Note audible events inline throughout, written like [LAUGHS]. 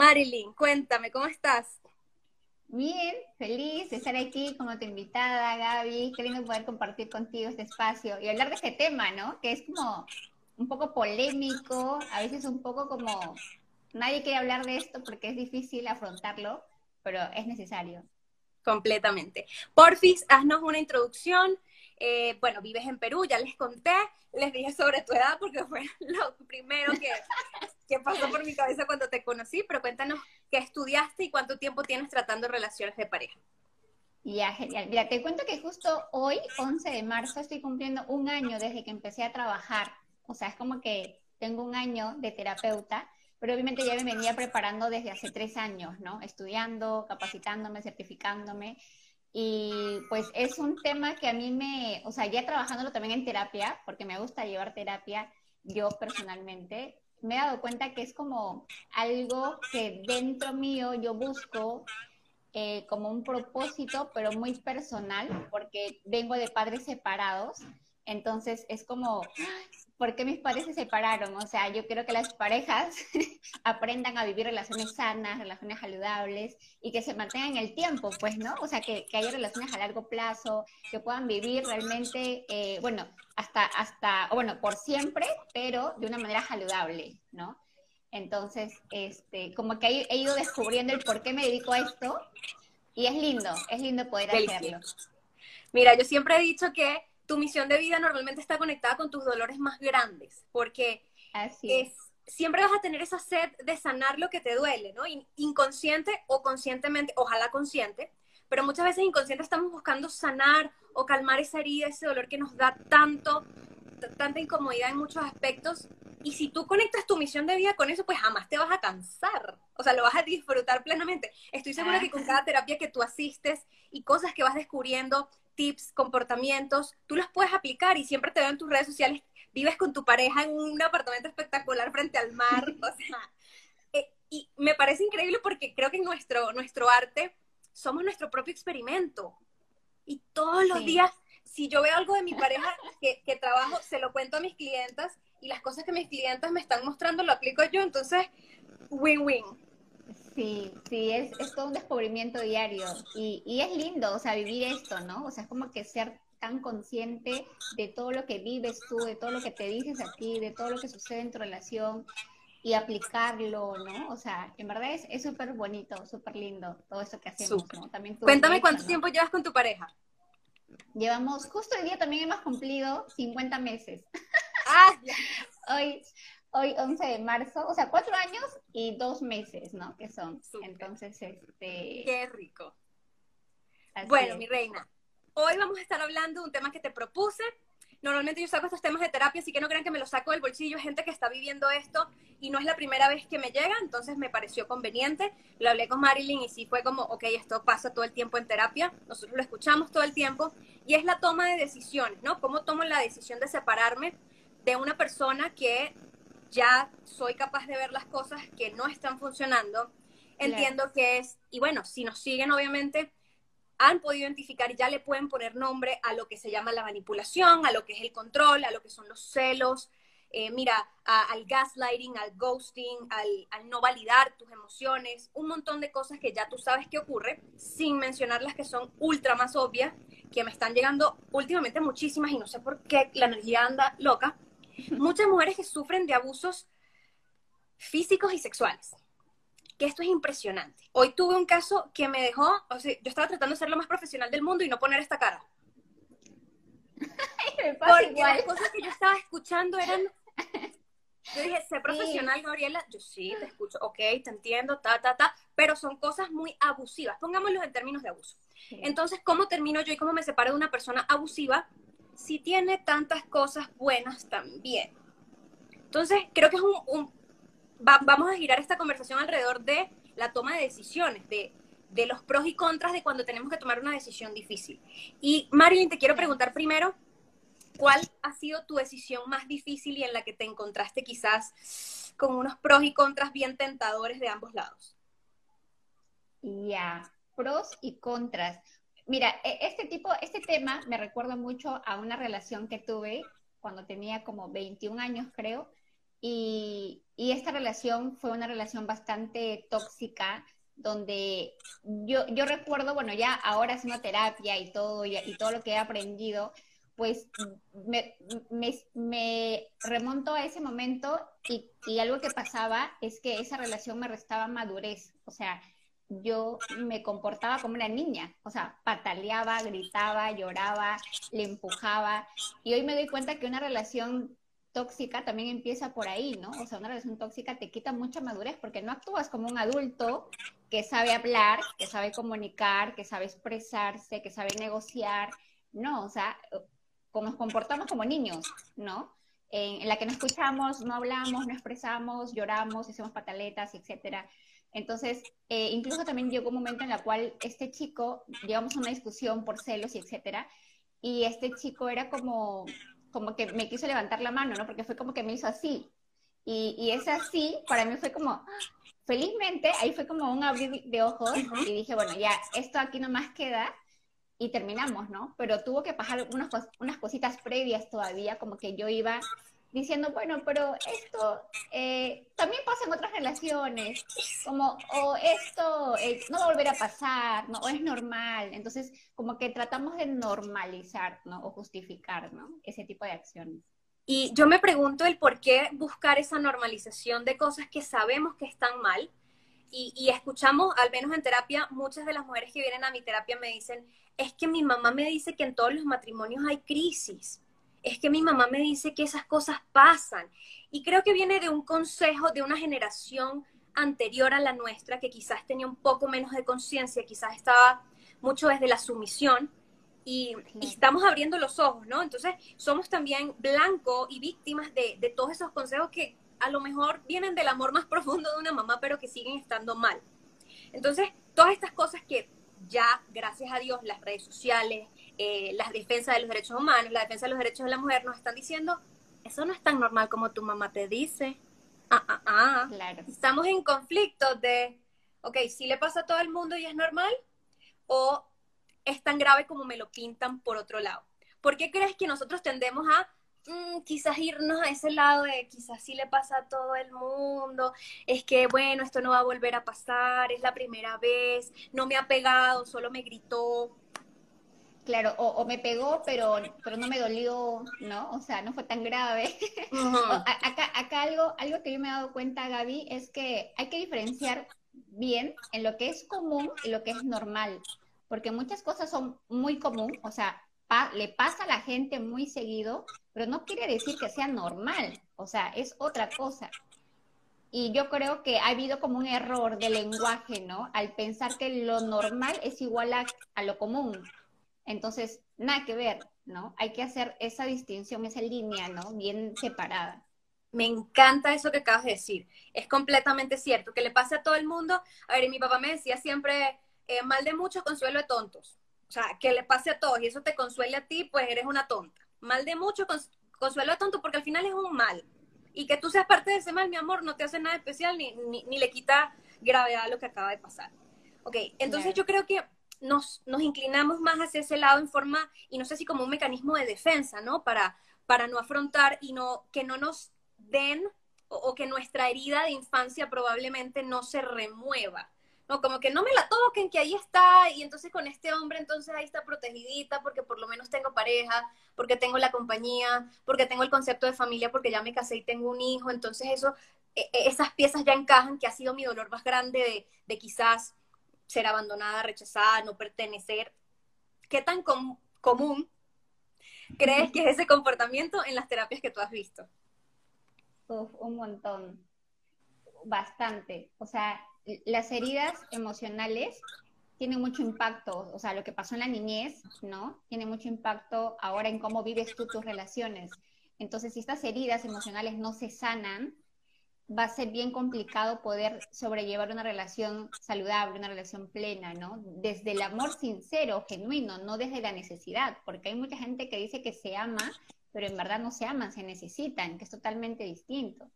Marilyn, cuéntame, ¿cómo estás? Bien, feliz de estar aquí como tu invitada, Gaby, queriendo poder compartir contigo este espacio y hablar de este tema, ¿no? Que es como un poco polémico, a veces un poco como nadie quiere hablar de esto porque es difícil afrontarlo, pero es necesario. Completamente. Porfis, haznos una introducción. Eh, bueno, vives en Perú, ya les conté, les dije sobre tu edad porque fue [LAUGHS] lo primero que, que pasó por mi cabeza cuando te conocí, pero cuéntanos qué estudiaste y cuánto tiempo tienes tratando relaciones de pareja. Ya, genial. Mira, te cuento que justo hoy, 11 de marzo, estoy cumpliendo un año desde que empecé a trabajar. O sea, es como que tengo un año de terapeuta, pero obviamente ya me venía preparando desde hace tres años, ¿no? Estudiando, capacitándome, certificándome. Y pues es un tema que a mí me, o sea, ya trabajándolo también en terapia, porque me gusta llevar terapia yo personalmente, me he dado cuenta que es como algo que dentro mío yo busco eh, como un propósito, pero muy personal, porque vengo de padres separados. Entonces es como, ¿por qué mis padres se separaron? O sea, yo quiero que las parejas [LAUGHS] aprendan a vivir relaciones sanas, relaciones saludables y que se mantengan en el tiempo, pues, ¿no? O sea, que, que haya relaciones a largo plazo, que puedan vivir realmente, eh, bueno, hasta, hasta, o bueno, por siempre, pero de una manera saludable, ¿no? Entonces, este, como que he, he ido descubriendo el por qué me dedico a esto y es lindo, es lindo poder hacerlo. Mira, yo siempre he dicho que tu misión de vida normalmente está conectada con tus dolores más grandes, porque es, siempre vas a tener esa sed de sanar lo que te duele, ¿no? Inconsciente o conscientemente, ojalá consciente, pero muchas veces inconsciente estamos buscando sanar o calmar esa herida, ese dolor que nos da tanto, tanta incomodidad en muchos aspectos. Y si tú conectas tu misión de vida con eso, pues jamás te vas a cansar. O sea, lo vas a disfrutar plenamente. Estoy segura que con cada terapia que tú asistes y cosas que vas descubriendo, tips, comportamientos, tú los puedes aplicar y siempre te veo en tus redes sociales, vives con tu pareja en un apartamento espectacular frente al mar, o [LAUGHS] sea, eh, y me parece increíble porque creo que en nuestro, nuestro arte somos nuestro propio experimento. Y todos los días, si yo veo algo de mi pareja [LAUGHS] que, que trabajo, se lo cuento a mis clientas y las cosas que mis clientes me están mostrando lo aplico yo, entonces, win-win. Sí, sí, es, es todo un descubrimiento diario y, y es lindo, o sea, vivir esto, ¿no? O sea, es como que ser tan consciente de todo lo que vives tú, de todo lo que te dices a ti, de todo lo que sucede en tu relación y aplicarlo, ¿no? O sea, en verdad es súper bonito, súper lindo todo esto que hacemos, ¿no? También Cuéntame cuánto tiempo llevas con tu pareja. Llevamos, justo hoy día también hemos cumplido 50 meses. Ah, [LAUGHS] hoy, hoy 11 de marzo, o sea, cuatro años y dos meses, ¿no? Que son. Entonces, este... Qué rico. bueno, mi reina, hoy vamos a estar hablando de un tema que te propuse. Normalmente yo saco estos temas de terapia, así que no crean que me los saco del bolsillo. Hay gente que está viviendo esto y no es la primera vez que me llega, entonces me pareció conveniente. Lo hablé con Marilyn y sí fue como, ok, esto pasa todo el tiempo en terapia. Nosotros lo escuchamos todo el tiempo y es la toma de decisiones, ¿no? ¿Cómo tomo la decisión de separarme de una persona que ya soy capaz de ver las cosas que no están funcionando. Entiendo que es, y bueno, si nos siguen, obviamente, han podido identificar y ya le pueden poner nombre a lo que se llama la manipulación, a lo que es el control, a lo que son los celos, eh, mira, al gaslighting, al ghosting, al, al, no validar tus emociones, un montón de cosas que ya tú sabes que ocurre, sin mencionar las que son ultra más obvias, que me están llegando últimamente muchísimas y no sé por qué la energía anda loca, muchas mujeres que sufren de abusos físicos y sexuales. Que esto es impresionante. Hoy tuve un caso que me dejó, o sea, yo estaba tratando de ser lo más profesional del mundo y no poner esta cara. Porque las cosas que yo estaba escuchando eran yo dije, sé profesional, Gabriela. Yo sí, te escucho, ok, te entiendo, ta, ta, ta, pero son cosas muy abusivas. Pongámoslo en términos de abuso. Entonces, ¿cómo termino yo y cómo me separo de una persona abusiva? Si tiene tantas cosas buenas también. Entonces, creo que es un... vamos a girar esta conversación alrededor de la toma de decisiones, de, de los pros y contras de cuando tenemos que tomar una decisión difícil. Y Marilyn, te quiero preguntar primero, ¿cuál ha sido tu decisión más difícil y en la que te encontraste quizás con unos pros y contras bien tentadores de ambos lados? Ya, pros y contras. Mira, e, este tipo, este tema me recuerda mucho a una relación que tuve cuando tenía como 21 años, creo, y, y esta relación fue una relación bastante tóxica, donde yo, yo recuerdo, bueno, ya ahora haciendo terapia y todo, y, y todo lo que he aprendido, pues me, me, me, remonto a ese momento y, y, algo que pasaba es que esa relación me restaba madurez, o sea, yo me comportaba como una niña, o sea, pataleaba, gritaba, lloraba, le empujaba, y hoy me doy cuenta que una relación tóxica también empieza por ahí, ¿no? O sea, una relación tóxica te quita mucha madurez porque no actúas como un adulto que sabe hablar, que sabe comunicar, que sabe expresarse, que sabe negociar, no, o sea, nos comportamos como niños, ¿no? En, la que no escuchamos, no hablamos, no expresamos, lloramos, hacemos pataletas, etcétera. Entonces, eh, incluso también llegó un momento en el cual este chico, llegamos a una discusión por celos y etcétera, y este chico era como, como que me quiso levantar la mano, ¿no? Porque fue como que me hizo así. Y, y ese así, para mí fue como, felizmente, ahí fue como un abrir de ojos y dije, bueno, ya, esto aquí nomás queda y terminamos, ¿no? Pero tuvo que pasar unas, unas cositas previas todavía, como que yo iba diciendo, bueno, pero esto eh, también pasa en otras relaciones, como, o esto eh, no va a volver a pasar, ¿no? O es normal. Entonces, como que tratamos de normalizar, ¿no? O justificar, ¿no? Ese tipo de acciones. Y yo me pregunto el por qué buscar esa normalización de cosas que sabemos que están mal. Y, y escuchamos, al menos en terapia, muchas de las mujeres que vienen a mi terapia me dicen, es que mi mamá me dice que en todos los matrimonios hay crisis es que mi mamá me dice que esas cosas pasan. Y creo que viene de un consejo de una generación anterior a la nuestra, que quizás tenía un poco menos de conciencia, quizás estaba mucho desde la sumisión, y, estamos abriendo los ojos, ¿no? Entonces, somos también blanco y víctimas de, de todos esos consejos que a lo mejor vienen del amor más profundo de una mamá, pero que siguen estando mal. Entonces, todas estas cosas que ya, gracias a Dios, las redes sociales, eh, las defensas de los derechos humanos, la defensa de los derechos de la mujer, nos están diciendo, eso no es tan normal como tu mamá te dice. Ah, ah, ah. Claro. Estamos en conflicto de, ok, si le pasa a todo el mundo y es normal, o es tan grave como me lo pintan por otro lado. ¿Por qué crees que nosotros tendemos a mm, quizás irnos a ese lado de quizás sí le pasa a todo el mundo, es que bueno, esto no va a volver a pasar, es la primera vez, no me ha pegado, solo me gritó, Claro, o, me pegó, pero, pero no me dolió, ¿no? O sea, no fue tan grave. acá, acá algo, algo que yo me he dado cuenta, Gaby, es que hay que diferenciar bien en lo que es común y lo que es normal, porque muchas cosas son muy común, o sea, le pasa a la gente muy seguido, pero no quiere decir que sea normal, o sea, es otra cosa. Y yo creo que ha habido como un error de lenguaje, ¿no? Al pensar que lo normal es igual a, a lo común. Entonces, nada que ver, ¿no? Hay que hacer esa distinción, esa línea, ¿no? Bien separada. Me encanta eso que acabas de decir. Es completamente cierto. Que le pase a todo el mundo. A ver, mi papá me decía siempre, eh, mal de muchos, consuelo de tontos. O sea, que le pase a todos y eso te consuele a ti, pues eres una tonta. Mal de muchos, consuelo de tontos, porque al final es un mal. Y que tú seas parte de ese mal, mi amor, no te hace nada especial ni, ni, le quita gravedad a lo que acaba de pasar. Ok, entonces yo creo que nos, nos inclinamos más hacia ese lado en forma, y no sé si como un mecanismo de defensa, ¿no? Para, para no afrontar y no, que no nos den o, que nuestra herida de infancia probablemente no se remueva. No, como que no me la toquen, que ahí está, y entonces con este hombre, entonces ahí está protegidita, porque por lo menos tengo pareja, porque tengo la compañía, porque tengo el concepto de familia, porque ya me casé y tengo un hijo, entonces eso, e, e, esas piezas ya encajan, que ha sido mi dolor más grande de, de quizás ser abandonada, rechazada, no pertenecer. ¿Qué tan común crees que es ese comportamiento en las terapias que tú has visto? un montón, bastante. O sea, las heridas emocionales tienen mucho impacto, o sea, lo que pasó en la niñez, ¿no? Tiene mucho impacto ahora en cómo vives tú tus relaciones. Entonces, si estas heridas emocionales no se sanan, va a ser bien complicado poder sobrellevar una relación saludable, una relación plena, ¿no? Desde el amor sincero, genuino, no desde la necesidad, porque hay mucha gente que dice que se ama, pero en verdad no se aman, se necesitan, que es totalmente distinto.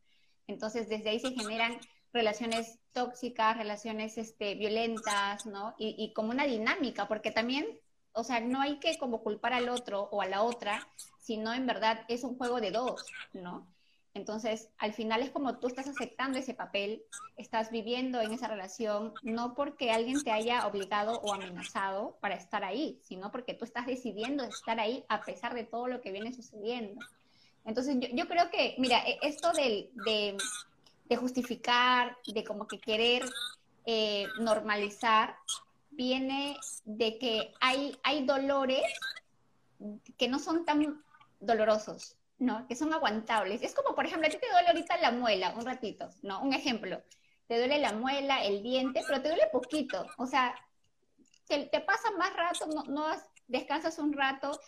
Entonces, desde ahí se generan relaciones tóxicas, relaciones este, violentas, ¿no? Y, como una dinámica, porque también, o sea, no hay que como culpar al otro o a la otra, sino en verdad es un juego de dos, ¿no? Entonces, al final es como tú estás aceptando ese papel, estás viviendo en esa relación, no porque alguien te haya obligado o amenazado para estar ahí, sino porque tú estás decidiendo estar ahí a pesar de todo lo que viene sucediendo. Entonces, yo, creo que, mira, e, esto de, justificar, de como que querer eh, normalizar, viene de que hay, hay dolores que no son tan dolorosos. ¿No? Que son aguantables. Es como, por ejemplo, a ti te duele ahorita la muela, un ratito, ¿no? Un ejemplo. Te duele la muela, el diente, pero te duele poquito. O sea, te, pasa más rato, no, no, descansas un rato,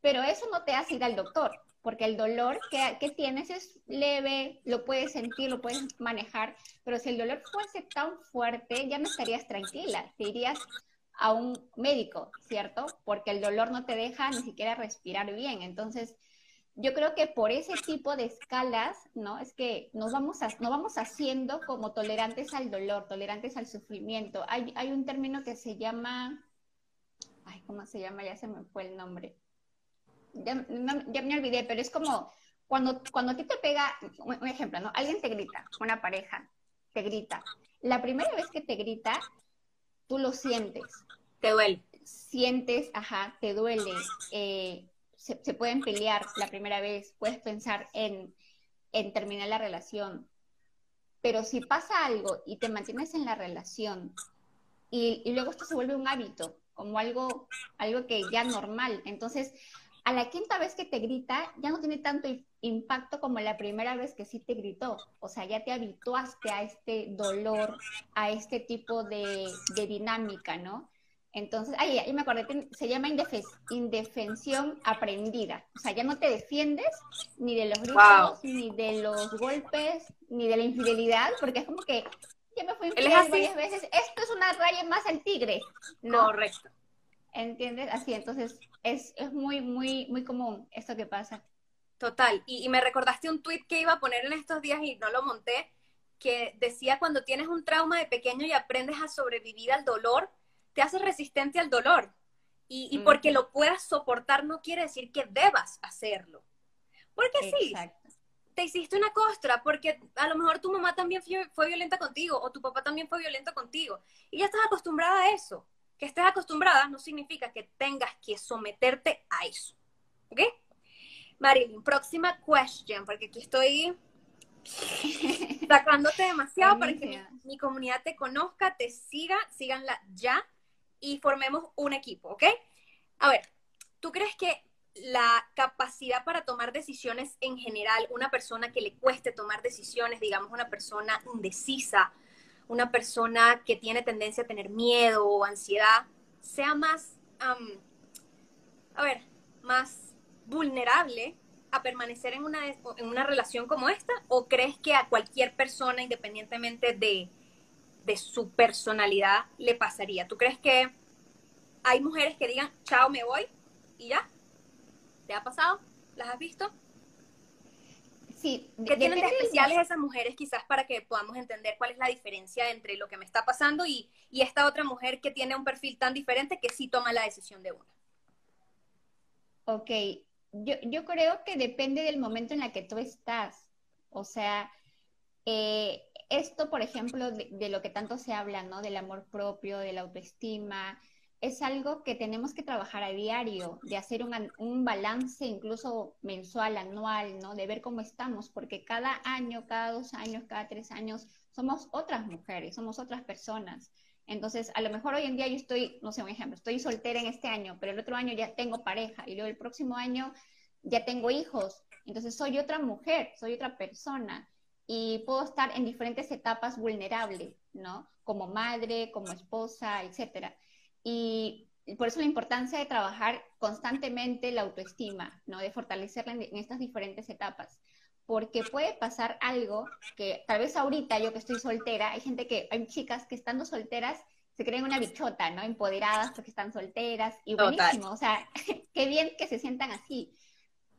pero eso no te hace ir al doctor, porque el dolor que, que, tienes es leve, lo puedes sentir, lo puedes manejar, pero si el dolor fuese tan fuerte, ya no estarías tranquila, te irías a un médico, ¿cierto? Porque el dolor no te deja ni siquiera respirar bien. Entonces, yo creo que por ese tipo de escalas, ¿no? Es que nos vamos, a, nos vamos haciendo como tolerantes al dolor, tolerantes al sufrimiento. Hay, hay un término que se llama, ay, ¿cómo se llama? Ya se me fue el nombre. Ya, ya me olvidé, pero es como cuando, cuando a ti te pega, un ejemplo, ¿no? Alguien te grita, una pareja, te grita. La primera vez que te grita, tú lo sientes. Te duele. Sientes, ajá, te duele. Eh, se, pueden pelear la primera vez, puedes pensar en, terminar la relación, pero si pasa algo y te mantienes en la relación y, luego esto se vuelve un hábito, como algo, algo que ya normal, entonces a la quinta vez que te grita ya no tiene tanto impacto como la primera vez que sí te gritó, o sea, ya te habituaste a este dolor, a este tipo de, de dinámica, ¿no? Entonces, ahí, ahí me acordé, se llama indefensión aprendida. O sea, ya no te defiendes ni de los gritos, ni de los golpes, ni de la infidelidad, porque es como que ya me fui infiel varias veces. Esto es una raya más al tigre. ¿no? Correcto. ¿Entiendes? Así, entonces es, es muy, muy, muy común esto que pasa. Total. Y, y me recordaste un tweet que iba a poner en estos días y no lo monté, que decía cuando tienes un trauma de pequeño y aprendes a sobrevivir al dolor, te hace resistente al dolor. Y, porque lo puedas soportar no quiere decir que debas hacerlo. Porque sí, te hiciste una costra, porque a lo mejor tu mamá también fue, violenta contigo o tu papá también fue violento contigo. Y ya estás acostumbrada a eso. Que estés acostumbrada no significa que tengas que someterte a eso. ¿Ok? Marilyn, próxima question, porque aquí estoy [LAUGHS] sacándote demasiado para que mi, mi, comunidad te conozca, te siga, síganla ya y formemos un equipo, ¿ok? A ver, ¿tú crees que la capacidad para tomar decisiones en general, una persona que le cueste tomar decisiones, digamos una persona indecisa, una persona que tiene tendencia a tener miedo o ansiedad, sea más, a ver, más vulnerable a permanecer en una, en una relación como esta? ¿O crees que a cualquier persona, independientemente de, de su personalidad le pasaría? ¿Tú crees que hay mujeres que digan, chao, me voy y ya? ¿Te ha pasado? ¿Las has visto? Sí. ¿Qué tienen de especiales esas mujeres quizás para que podamos entender cuál es la diferencia entre lo que me está pasando y, y esta otra mujer que tiene un perfil tan diferente que sí toma la decisión de una? Ok, yo, yo creo que depende del momento en el que tú estás. O sea, eh, esto, por ejemplo, de, lo que tanto se habla, ¿no? Del amor propio, de la autoestima, es algo que tenemos que trabajar a diario, de hacer un, un, balance incluso mensual, anual, ¿no? De ver cómo estamos, porque cada año, cada dos años, cada tres años, somos otras mujeres, somos otras personas. Entonces, a lo mejor hoy en día yo estoy, no sé, un ejemplo, estoy soltera en este año, pero el otro año ya tengo pareja y luego el próximo año ya tengo hijos. Entonces, soy otra mujer, soy otra persona y puedo estar en diferentes etapas vulnerables, ¿no? Como madre, como esposa, etcétera. Y por eso la importancia de trabajar constantemente la autoestima, ¿no? De fortalecerla en, estas diferentes etapas. porque puede pasar algo que tal vez ahorita yo que estoy soltera, hay gente que, hay chicas que estando solteras se creen una bichota, ¿no? Empoderadas porque están solteras y buenísimo, o sea, [LAUGHS] qué bien que se sientan así.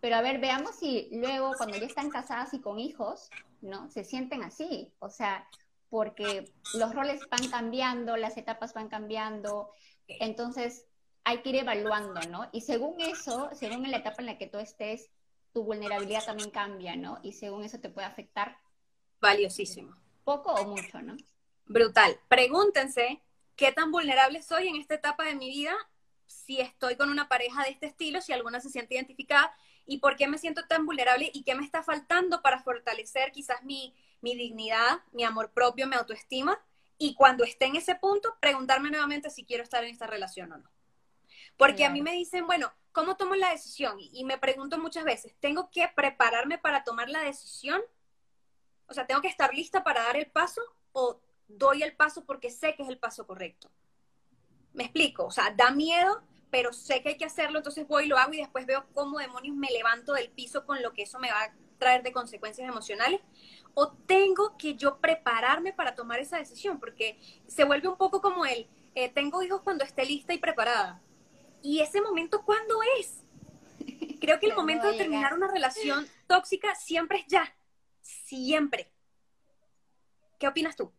Pero a ver, veamos si luego cuando ya están casadas y con hijos, ¿no? Se sienten así, o sea, porque los roles van cambiando, las etapas van cambiando, entonces hay que ir evaluando, ¿no? Y según eso, según la etapa en la que tú estés, tu vulnerabilidad también cambia, ¿no? Y según eso te puede afectar. Valiosísimo. Poco o mucho, ¿no? Brutal. Pregúntense qué tan vulnerable soy en esta etapa de mi vida, si estoy con una pareja de este estilo, si alguna se siente identificada, y por qué me siento tan vulnerable y qué me está faltando para fortalecer quizás mi, mi dignidad, mi amor propio, mi autoestima. Y cuando esté en ese punto, preguntarme nuevamente si quiero estar en esta relación o no. Porque a mí me dicen, bueno, ¿cómo tomo la decisión? Y, me pregunto muchas veces, ¿tengo que prepararme para tomar la decisión? O sea, ¿tengo que estar lista para dar el paso o doy el paso porque sé que es el paso correcto? Me explico, o sea, da miedo, pero sé que hay que hacerlo, entonces voy, lo hago y después veo cómo demonios me levanto del piso con lo que eso me va a traer de consecuencias emocionales. O tengo que yo prepararme para tomar esa decisión, porque se vuelve un poco como el, eh, tengo hijos cuando esté lista y preparada ¿Y ese momento cuándo es? Creo que el momento de terminar una relación tóxica siempre es ya. Siempre. ¿Qué opinas tú?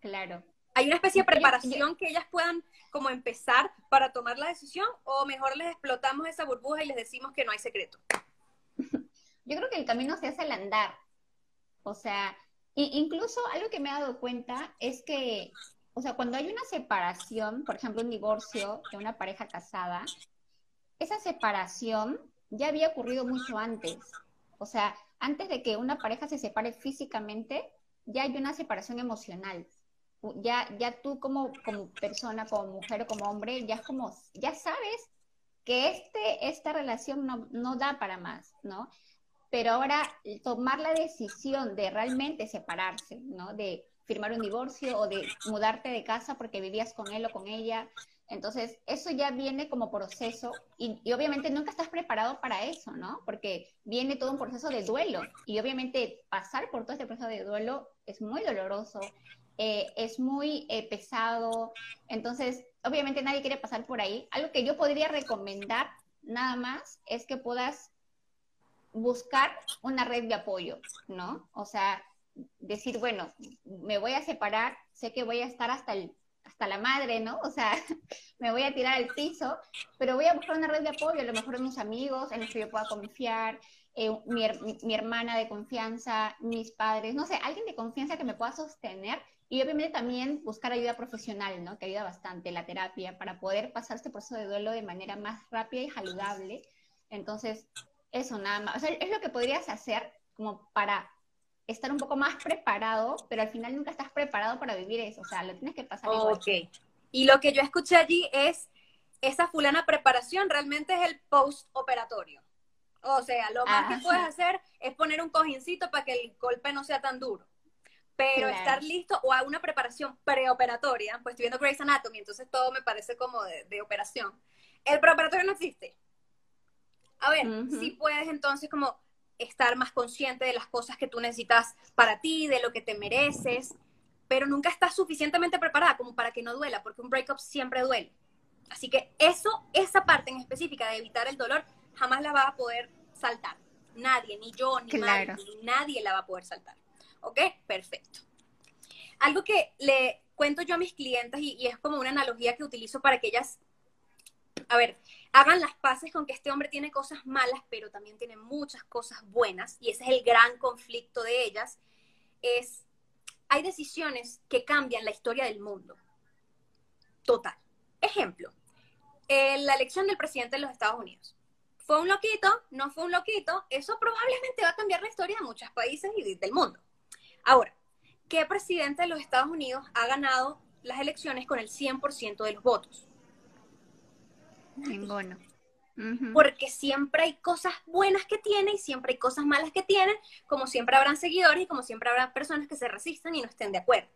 Claro. ¿Hay una especie de preparación que ellas puedan como empezar para tomar la decisión o mejor les explotamos esa burbuja y les decimos que no hay secreto? [LAUGHS] Yo creo que el camino se hace al andar. O sea, incluso algo que me he dado cuenta es que o sea, cuando hay una separación, por ejemplo, un divorcio de una pareja casada, esa separación ya había ocurrido mucho antes. O sea, antes de que una pareja se separe físicamente, ya hay una separación emocional. Ya, ya tú como, como persona, como mujer o como hombre, ya como, ya sabes que este, esta relación no, no da para más, ¿no? Pero ahora tomar la decisión de realmente separarse, ¿no? De firmar un divorcio o de mudarte de casa porque vivías con él o con ella. Entonces, eso ya viene como proceso y, obviamente nunca estás preparado para eso, ¿no? Porque viene todo un proceso de duelo y obviamente pasar por todo este proceso de duelo es muy doloroso, eh, es muy eh, pesado. Entonces, obviamente nadie quiere pasar por ahí. Algo que yo podría recomendar nada más es que puedas buscar una red de apoyo, ¿no? O sea, decir, bueno, me voy a separar, sé que voy a estar hasta el hasta la madre, ¿no? O sea, [LAUGHS] me voy a tirar al piso, pero voy a buscar una red de apoyo, a lo mejor unos amigos en los que yo pueda confiar, eh, mi, mi, hermana de confianza, mis padres, no sé, alguien de confianza que me pueda sostener y obviamente también buscar ayuda profesional, ¿no? Que ayuda bastante, la terapia, para poder pasar este proceso de duelo de manera más rápida y saludable. Entonces, eso nada más, o sea, es lo que podrías hacer como para estar un poco más preparado, pero al final nunca estás preparado para vivir eso, o sea, lo tienes que pasar igual. Ok. Y lo que yo escuché allí es, esa fulana preparación realmente es el post-operatorio. O sea, lo más que puedes hacer es poner un cojincito para que el golpe no sea tan duro. Pero estar listo o a una preparación preoperatoria, pues estoy viendo Grey's Anatomy, entonces todo me parece como de, operación. El preoperatorio no existe. A ver, si puedes entonces como estar más consciente de las cosas que tú necesitas para ti, de lo que te mereces, pero nunca estás suficientemente preparada como para que no duela, porque un breakup siempre duele. Así que eso, esa parte en específica de evitar el dolor, jamás la va a poder saltar. Nadie, ni yo, ni, nadie, ni nadie la va a poder saltar. ¿Ok? Perfecto. Algo que le cuento yo a mis clientes y, es como una analogía que utilizo para que ellas a ver, hagan las paces con que este hombre tiene cosas malas, pero también tiene muchas cosas buenas, y ese es el gran conflicto de ellas, es, hay decisiones que cambian la historia del mundo. Total. Ejemplo, la elección del presidente de los Estados Unidos. ¿Fue un loquito? ¿No fue un loquito? Eso probablemente va a cambiar la historia de muchos países y del mundo. Ahora, ¿qué presidente de los Estados Unidos ha ganado las elecciones con el 100% de los votos? Ninguno. Porque siempre hay cosas buenas que tiene y siempre hay cosas malas que tienen, como siempre habrán seguidores y como siempre habrá personas que se resistan y no estén de acuerdo.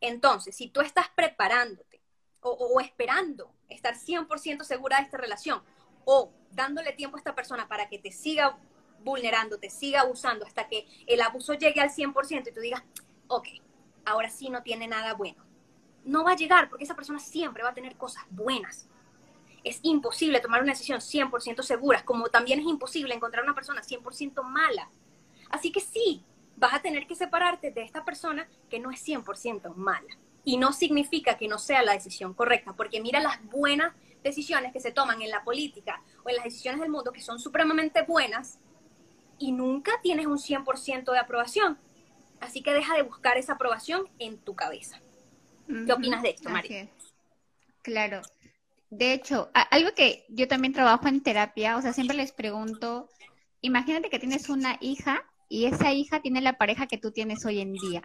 Entonces, si tú estás preparándote o, esperando estar 100% segura de esta relación o dándole tiempo a esta persona para que te siga vulnerándote, siga abusando hasta que el abuso llegue al 100% y tú digas, ok, ahora sí no tiene nada bueno. No va a llegar porque esa persona siempre va a tener cosas buenas. Es imposible tomar una decisión 100% segura, como también es imposible encontrar una persona 100% mala. Así que sí, vas a tener que separarte de esta persona que no es 100% mala. Y no significa que no sea la decisión correcta, porque mira las buenas decisiones que se toman en la política o en las decisiones del mundo que son supremamente buenas y nunca tienes un 100% de aprobación. Así que deja de buscar esa aprobación en tu cabeza. ¿Qué opinas de esto, María? Claro. De hecho, algo que yo también trabajo en terapia, o sea, siempre les pregunto, imagínate que tienes una hija y esa hija tiene la pareja que tú tienes hoy en día.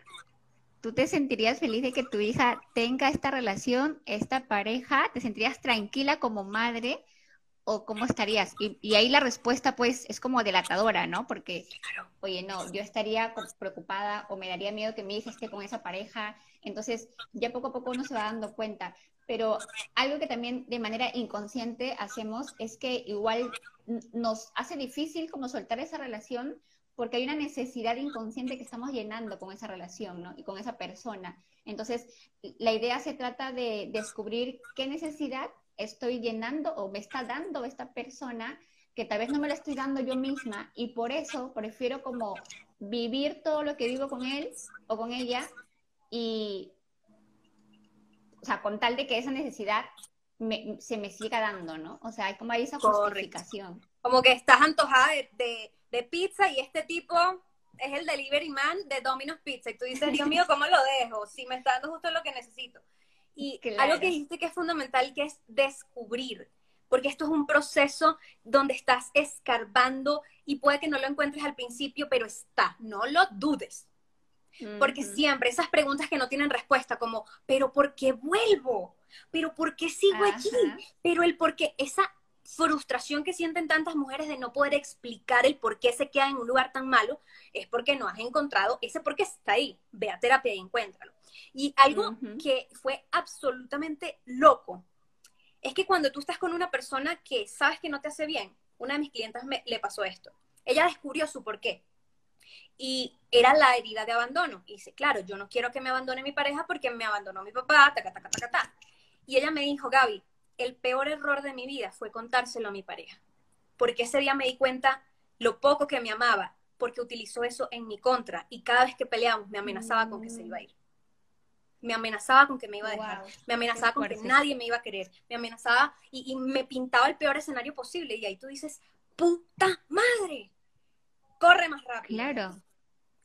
¿Tú te sentirías feliz de que tu hija tenga esta relación, esta pareja? ¿Te sentirías tranquila como madre? ¿O cómo estarías? Y, ahí la respuesta pues es como delatadora, ¿no? Porque, oye, no, yo estaría preocupada o me daría miedo que mi hija esté con esa pareja. Entonces, ya poco a poco uno se va dando cuenta. Pero algo que también de manera inconsciente hacemos es que igual nos hace difícil como soltar esa relación porque hay una necesidad inconsciente que estamos llenando con esa relación, ¿no? Y con esa persona. Entonces, la idea se trata de descubrir qué necesidad estoy llenando o me está dando esta persona que tal vez no me la estoy dando yo misma y por eso prefiero como vivir todo lo que vivo con él o con ella y, o sea, con tal de que esa necesidad se me siga dando, ¿no? O sea, hay como ahí esa justificación. Como que estás antojada de de pizza y este tipo es el delivery man de Domino's Pizza. Y tú dices, Dios mío, ¿cómo lo dejo? Si me está dando justo lo que necesito. Y algo que dijiste que es fundamental, que es descubrir. Porque esto es un proceso donde estás escarbando y puede que no lo encuentres al principio, pero está, no lo dudes. Porque siempre esas preguntas que no tienen respuesta, como, pero ¿por qué vuelvo? ¿Pero por qué sigo aquí? Pero el por qué, esa frustración que sienten tantas mujeres de no poder explicar el por qué se quedan en un lugar tan malo, es porque no has encontrado ese por qué está ahí. Ve a terapia y encuéntralo. Y algo que fue absolutamente loco es que cuando tú estás con una persona que sabes que no te hace bien, una de mis clientas me, le pasó esto. Ella descubrió su por qué. Y era la herida de abandono. Y dice, claro, yo no quiero que me abandone mi pareja porque me abandonó mi papá, ta, ta, ta, ta, ta. Y ella me dijo, Gaby, el peor error de mi vida fue contárselo a mi pareja. Porque ese día me di cuenta lo poco que me amaba, porque utilizó eso en mi contra. Y cada vez que peleábamos me amenazaba con que se iba a ir. Me amenazaba con que me iba a dejar. me amenazaba con que nadie me iba a querer. Me amenazaba y, me pintaba el peor escenario posible. Y ahí tú dices, puta madre, corre más rápido. Claro.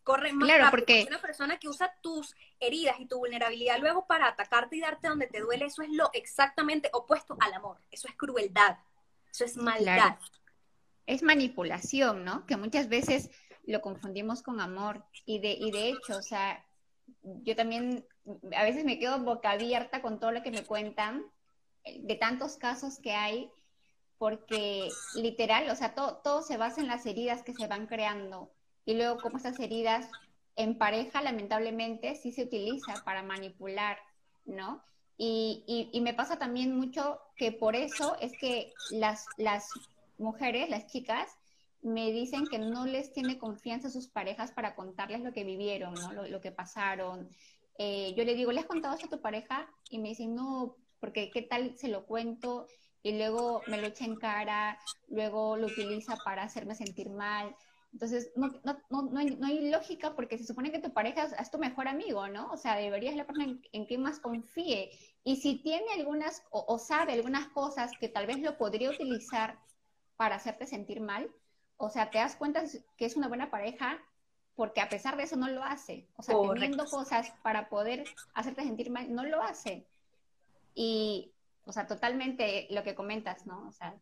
Corre más claro, Porque... Una persona que usa tus heridas y tu vulnerabilidad luego para atacarte y darte donde te duele, eso es lo exactamente opuesto al amor. Eso es crueldad. Eso es maldad. Es manipulación, ¿no? Que muchas veces lo confundimos con amor. Y de, y de hecho, o sea, yo también a veces me quedo boca abierta con todo lo que me cuentan, de tantos casos que hay, porque literal, o sea, todo, todo se basa en las heridas que se van creando y luego como estas heridas en pareja lamentablemente sí se utiliza para manipular, ¿no? Y, y, me pasa también mucho que por eso es que las, las mujeres, las chicas, me dicen que no les tiene confianza a sus parejas para contarles lo que vivieron, ¿no? lo, que pasaron. Eh, yo le digo, ¿le has contado eso a tu pareja? Y me dicen, no, porque qué tal se lo cuento y luego me lo echa en cara, luego lo utiliza para hacerme sentir mal. Entonces, no, no, no, hay, no, hay, lógica porque se supone que tu pareja es, tu mejor amigo, ¿no? O sea, deberías ser la persona en, quien más confíe. Y si tiene algunas o, sabe algunas cosas que tal vez lo podría utilizar para hacerte sentir mal, o sea, te das cuenta que es una buena pareja porque a pesar de eso no lo hace. O sea, teniendo cosas para poder hacerte sentir mal, no lo hace. Y, o sea, totalmente lo que comentas, ¿no? O sea,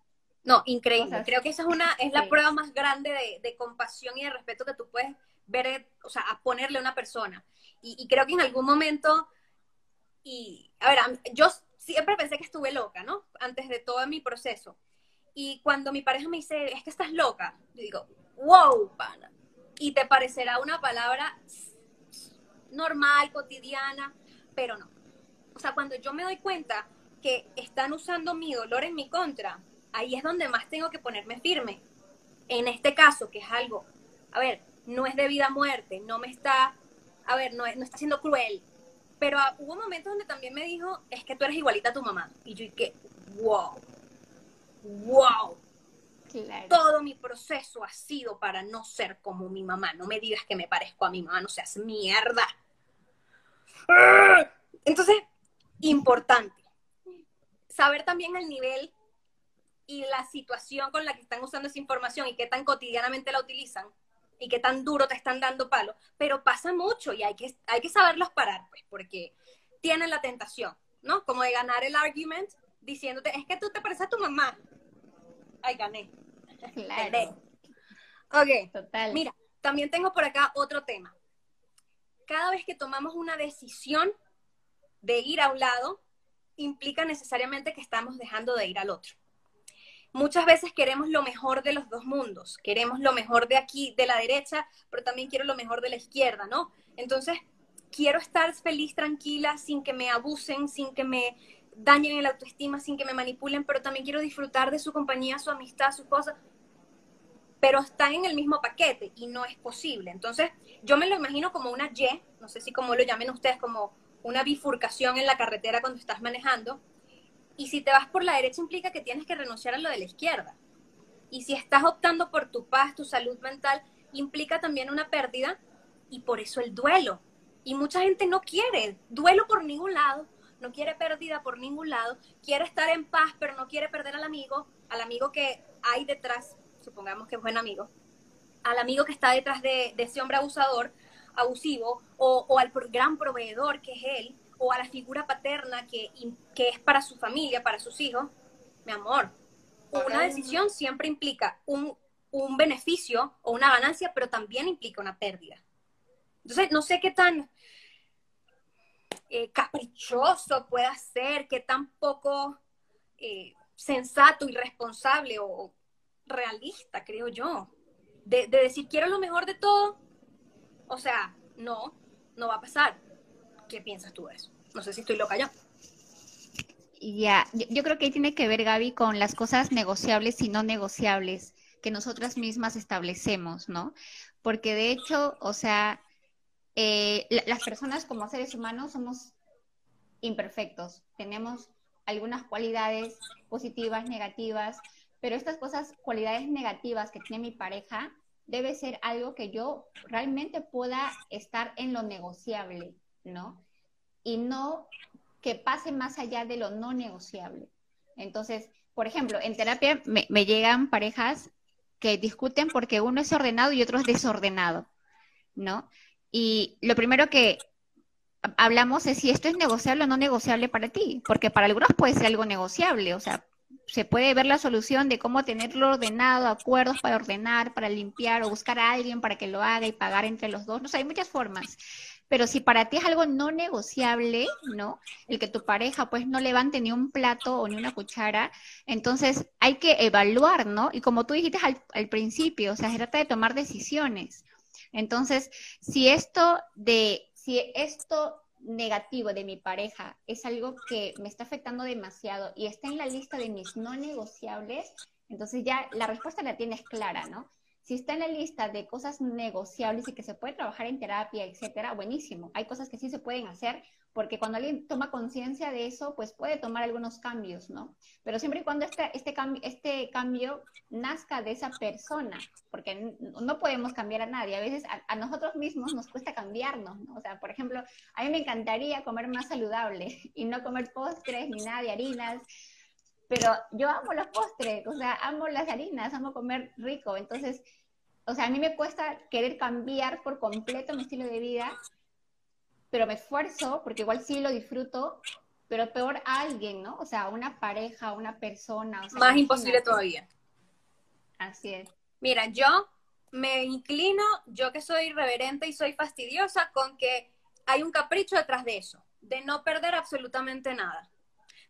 no, increíble. Creo que esa es una, es la prueba más grande de, compasión y de respeto que tú puedes ver, o sea, a ponerle a una persona. Y, creo que en algún momento, y a ver, yo siempre pensé que estuve loca, ¿no? Antes de todo mi proceso. Y cuando mi pareja me dice, es que estás loca, yo digo, wow, pana. Y te parecerá una palabra normal, cotidiana, pero no. O sea, cuando yo me doy cuenta que están usando mi dolor en mi contra, ahí es donde más tengo que ponerme firme. en este caso, que es algo, a ver, no es de vida a muerte, no me está, a ver, no, no está siendo cruel, pero ah, hubo momentos donde también me dijo, es que tú eres igualita a tu mamá. Y yo dije, wow, wow. Todo mi proceso ha sido para no ser como mi mamá. No me digas que me parezco a mi mamá, no seas mierda. Entonces, importante. Saber también el nivel y la situación con la que están usando esa información y qué tan cotidianamente la utilizan y qué tan duro te están dando palo, pero pasa mucho y hay que, hay que saberlos parar, pues, porque tienen la tentación, ¿no? Como de ganar el argument diciéndote, es que tú te pareces a tu mamá. Ay, gané. Claro. Ok. Total. Mira, también tengo por acá otro tema. Cada vez que tomamos una decisión de ir a un lado, implica necesariamente que estamos dejando de ir al otro. Muchas veces queremos lo mejor de los dos mundos, queremos lo mejor de aquí, de la derecha, pero también quiero lo mejor de la izquierda, ¿no? Entonces, quiero estar feliz, tranquila, sin que me abusen, sin que me dañen el autoestima, sin que me manipulen, pero también quiero disfrutar de su compañía, su amistad, su cosas, pero están en el mismo paquete y no es posible. Entonces, yo me lo imagino como una Y, no sé si como lo llamen ustedes, como una bifurcación en la carretera cuando estás manejando, y si te vas por la derecha implica que tienes que renunciar a lo de la izquierda. Y si estás optando por tu paz, tu salud mental, implica también una pérdida y por eso el duelo. Y mucha gente no quiere duelo por ningún lado, no quiere pérdida por ningún lado, quiere estar en paz, pero no quiere perder al amigo, al amigo que hay detrás, supongamos que es buen amigo, al amigo que está detrás de, ese hombre abusador, abusivo, o, al gran proveedor que es él, o a la figura paterna que, que es para su familia, para sus hijos, mi amor, una decisión siempre implica un, un beneficio o una ganancia, pero también implica una pérdida. Entonces, no sé qué tan eh, caprichoso pueda ser, qué tan poco eh, sensato y responsable o realista, creo yo, de, de, decir quiero lo mejor de todo. O sea, no, no va a pasar. ¿Qué piensas tú de eso? No sé si estoy loca ya. Ya, yo, creo que ahí tiene que ver, Gaby, con las cosas negociables y no negociables que nosotras mismas establecemos, ¿no? Porque de hecho, o sea, eh, las personas como seres humanos somos imperfectos, tenemos algunas cualidades positivas, negativas, pero estas cosas, cualidades negativas que tiene mi pareja, debe ser algo que yo realmente pueda estar en lo negociable, ¿no? y no que pase más allá de lo no negociable. Entonces, por ejemplo, en terapia me, llegan parejas que discuten porque uno es ordenado y otro es desordenado, ¿no? Y lo primero que hablamos es si esto es negociable o no negociable para ti, porque para algunos puede ser algo negociable, o sea, se puede ver la solución de cómo tenerlo ordenado, acuerdos para ordenar, para limpiar o buscar a alguien para que lo haga y pagar entre los dos, no hay muchas formas. Pero si para ti es algo no negociable, ¿no? El que tu pareja pues no levante ni un plato o ni una cuchara, entonces hay que evaluar, ¿no? Y como tú dijiste al, principio, o sea, se trata de tomar decisiones. Entonces, si esto de, si esto negativo de mi pareja es algo que me está afectando demasiado y está en la lista de mis no negociables, entonces ya la respuesta la tienes clara, ¿no? Si está en la lista de cosas negociables y que se puede trabajar en terapia, etcétera, buenísimo. Hay cosas que sí se pueden hacer porque cuando alguien toma conciencia de eso, pues puede tomar algunos cambios, ¿no? Pero siempre y cuando este, este, cambio, este cambio nazca de esa persona, porque no podemos cambiar a nadie. A veces a, a, nosotros mismos nos cuesta cambiarnos, ¿no? O sea, por ejemplo, a mí me encantaría comer más saludable [LAUGHS] y no comer postres ni nada de harinas, pero yo amo los postres, o sea, amo las harinas, amo comer rico, entonces o sea, a mí me cuesta querer cambiar por completo mi estilo de vida, pero me esfuerzo porque igual sí lo disfruto, pero peor a alguien, ¿no? O sea, una pareja, una persona. Más imposible todavía. Así es. Mira, yo me inclino, yo que soy reverente y soy fastidiosa, con que hay un capricho detrás de eso, de no perder absolutamente nada,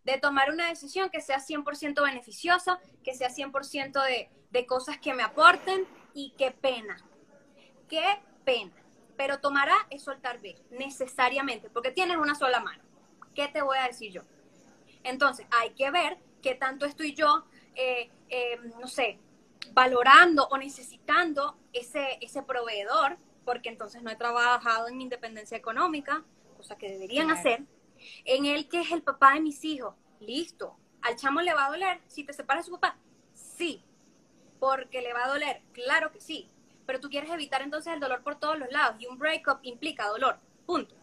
de tomar una decisión que sea 100% beneficiosa, que sea 100% de, de cosas que me aporten y qué pena, qué pena. Pero tomará es soltar B, necesariamente, porque tienes una sola mano. ¿Qué te voy a decir yo? Entonces, hay que ver qué tanto estoy yo, eh, eh, no sé, valorando o necesitando ese, ese proveedor, porque entonces no he trabajado en mi independencia económica, cosa que deberían hacer, en el que es el papá de mis hijos. Listo. ¿Al chamo le va a doler si te separas de su papá? Sí. ¿Porque le va a doler? Claro que sí. Pero tú quieres evitar entonces el dolor por todos los lados y un breakup implica dolor. Punto.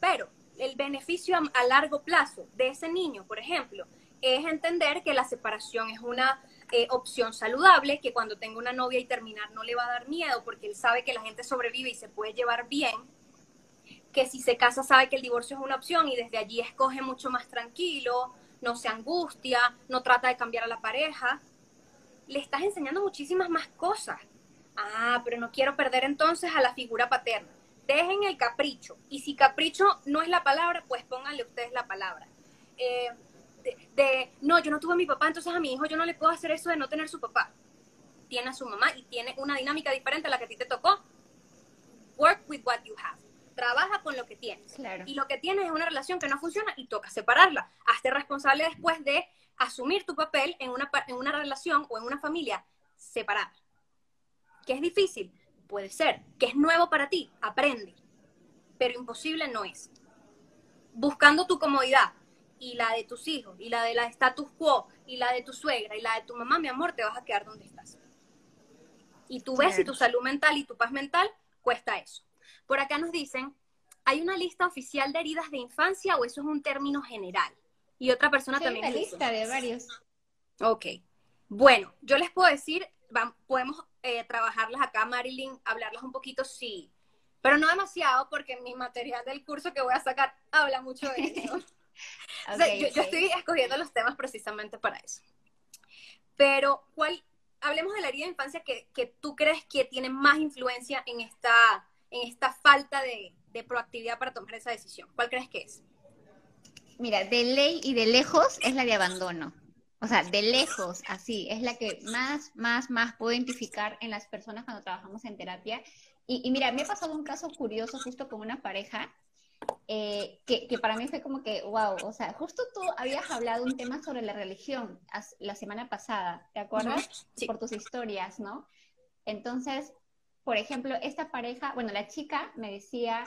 Pero el beneficio a, largo plazo de ese niño, por ejemplo, es entender que la separación es una eh, opción saludable, que cuando tenga una novia y terminar no le va a dar miedo porque él sabe que la gente sobrevive y se puede llevar bien, que si se casa sabe que el divorcio es una opción y desde allí escoge mucho más tranquilo, no se angustia, no trata de cambiar a la pareja. Le estás enseñando muchísimas más cosas. Ah, pero no quiero perder entonces a la figura paterna dejen el capricho. Y si capricho no es la palabra, pues pónganle ustedes la palabra. Eh, de, no, yo no tuve a mi papá, entonces a mi hijo yo no le puedo hacer eso de no tener su papá. Tiene a su mamá y tiene una dinámica diferente a la que a ti te tocó. Work with what you have. Trabaja con lo que tienes. Y lo que tienes es una relación que no funciona y toca separarla. Hazte responsable después de asumir tu papel en una, en una relación o en una familia separada. Que es difícil, Puede ser. Que es nuevo para ti, aprende. Pero imposible no es. Buscando tu comodidad y la de tus hijos y la de la status quo y la de tu suegra y la de tu mamá, mi amor, te vas a quedar donde estás. Y tú ves si tu salud mental y tu paz mental cuesta eso. Por acá nos dicen, ¿hay una lista oficial de heridas de infancia o eso es un término general? Y otra persona también. Una lista de varios. Ok. Bueno, yo les puedo decir, podemos eh, trabajarlas acá, Marilyn, hablarlas un poquito, sí, pero no demasiado porque mi material del curso que voy a sacar habla mucho de eso. [LAUGHS] yo, estoy escogiendo los temas precisamente para eso. Pero, ¿cuál? Hablemos de la herida de infancia que, que tú crees que tiene más influencia en esta, en esta falta de, de proactividad para tomar esa decisión. ¿Cuál crees que es? Mira, de ley y de lejos es la de abandono. O sea, de lejos, así, es la que más, más, más puedo identificar en las personas cuando trabajamos en terapia. Y, mira, me ha pasado un caso curioso justo con una pareja eh, que, que, para mí fue como que, wow, o sea, justo tú habías hablado un tema sobre la religión la semana pasada, ¿te acuerdas? Sí. Por tus historias, ¿no? Entonces, por ejemplo, esta pareja, bueno, la chica me decía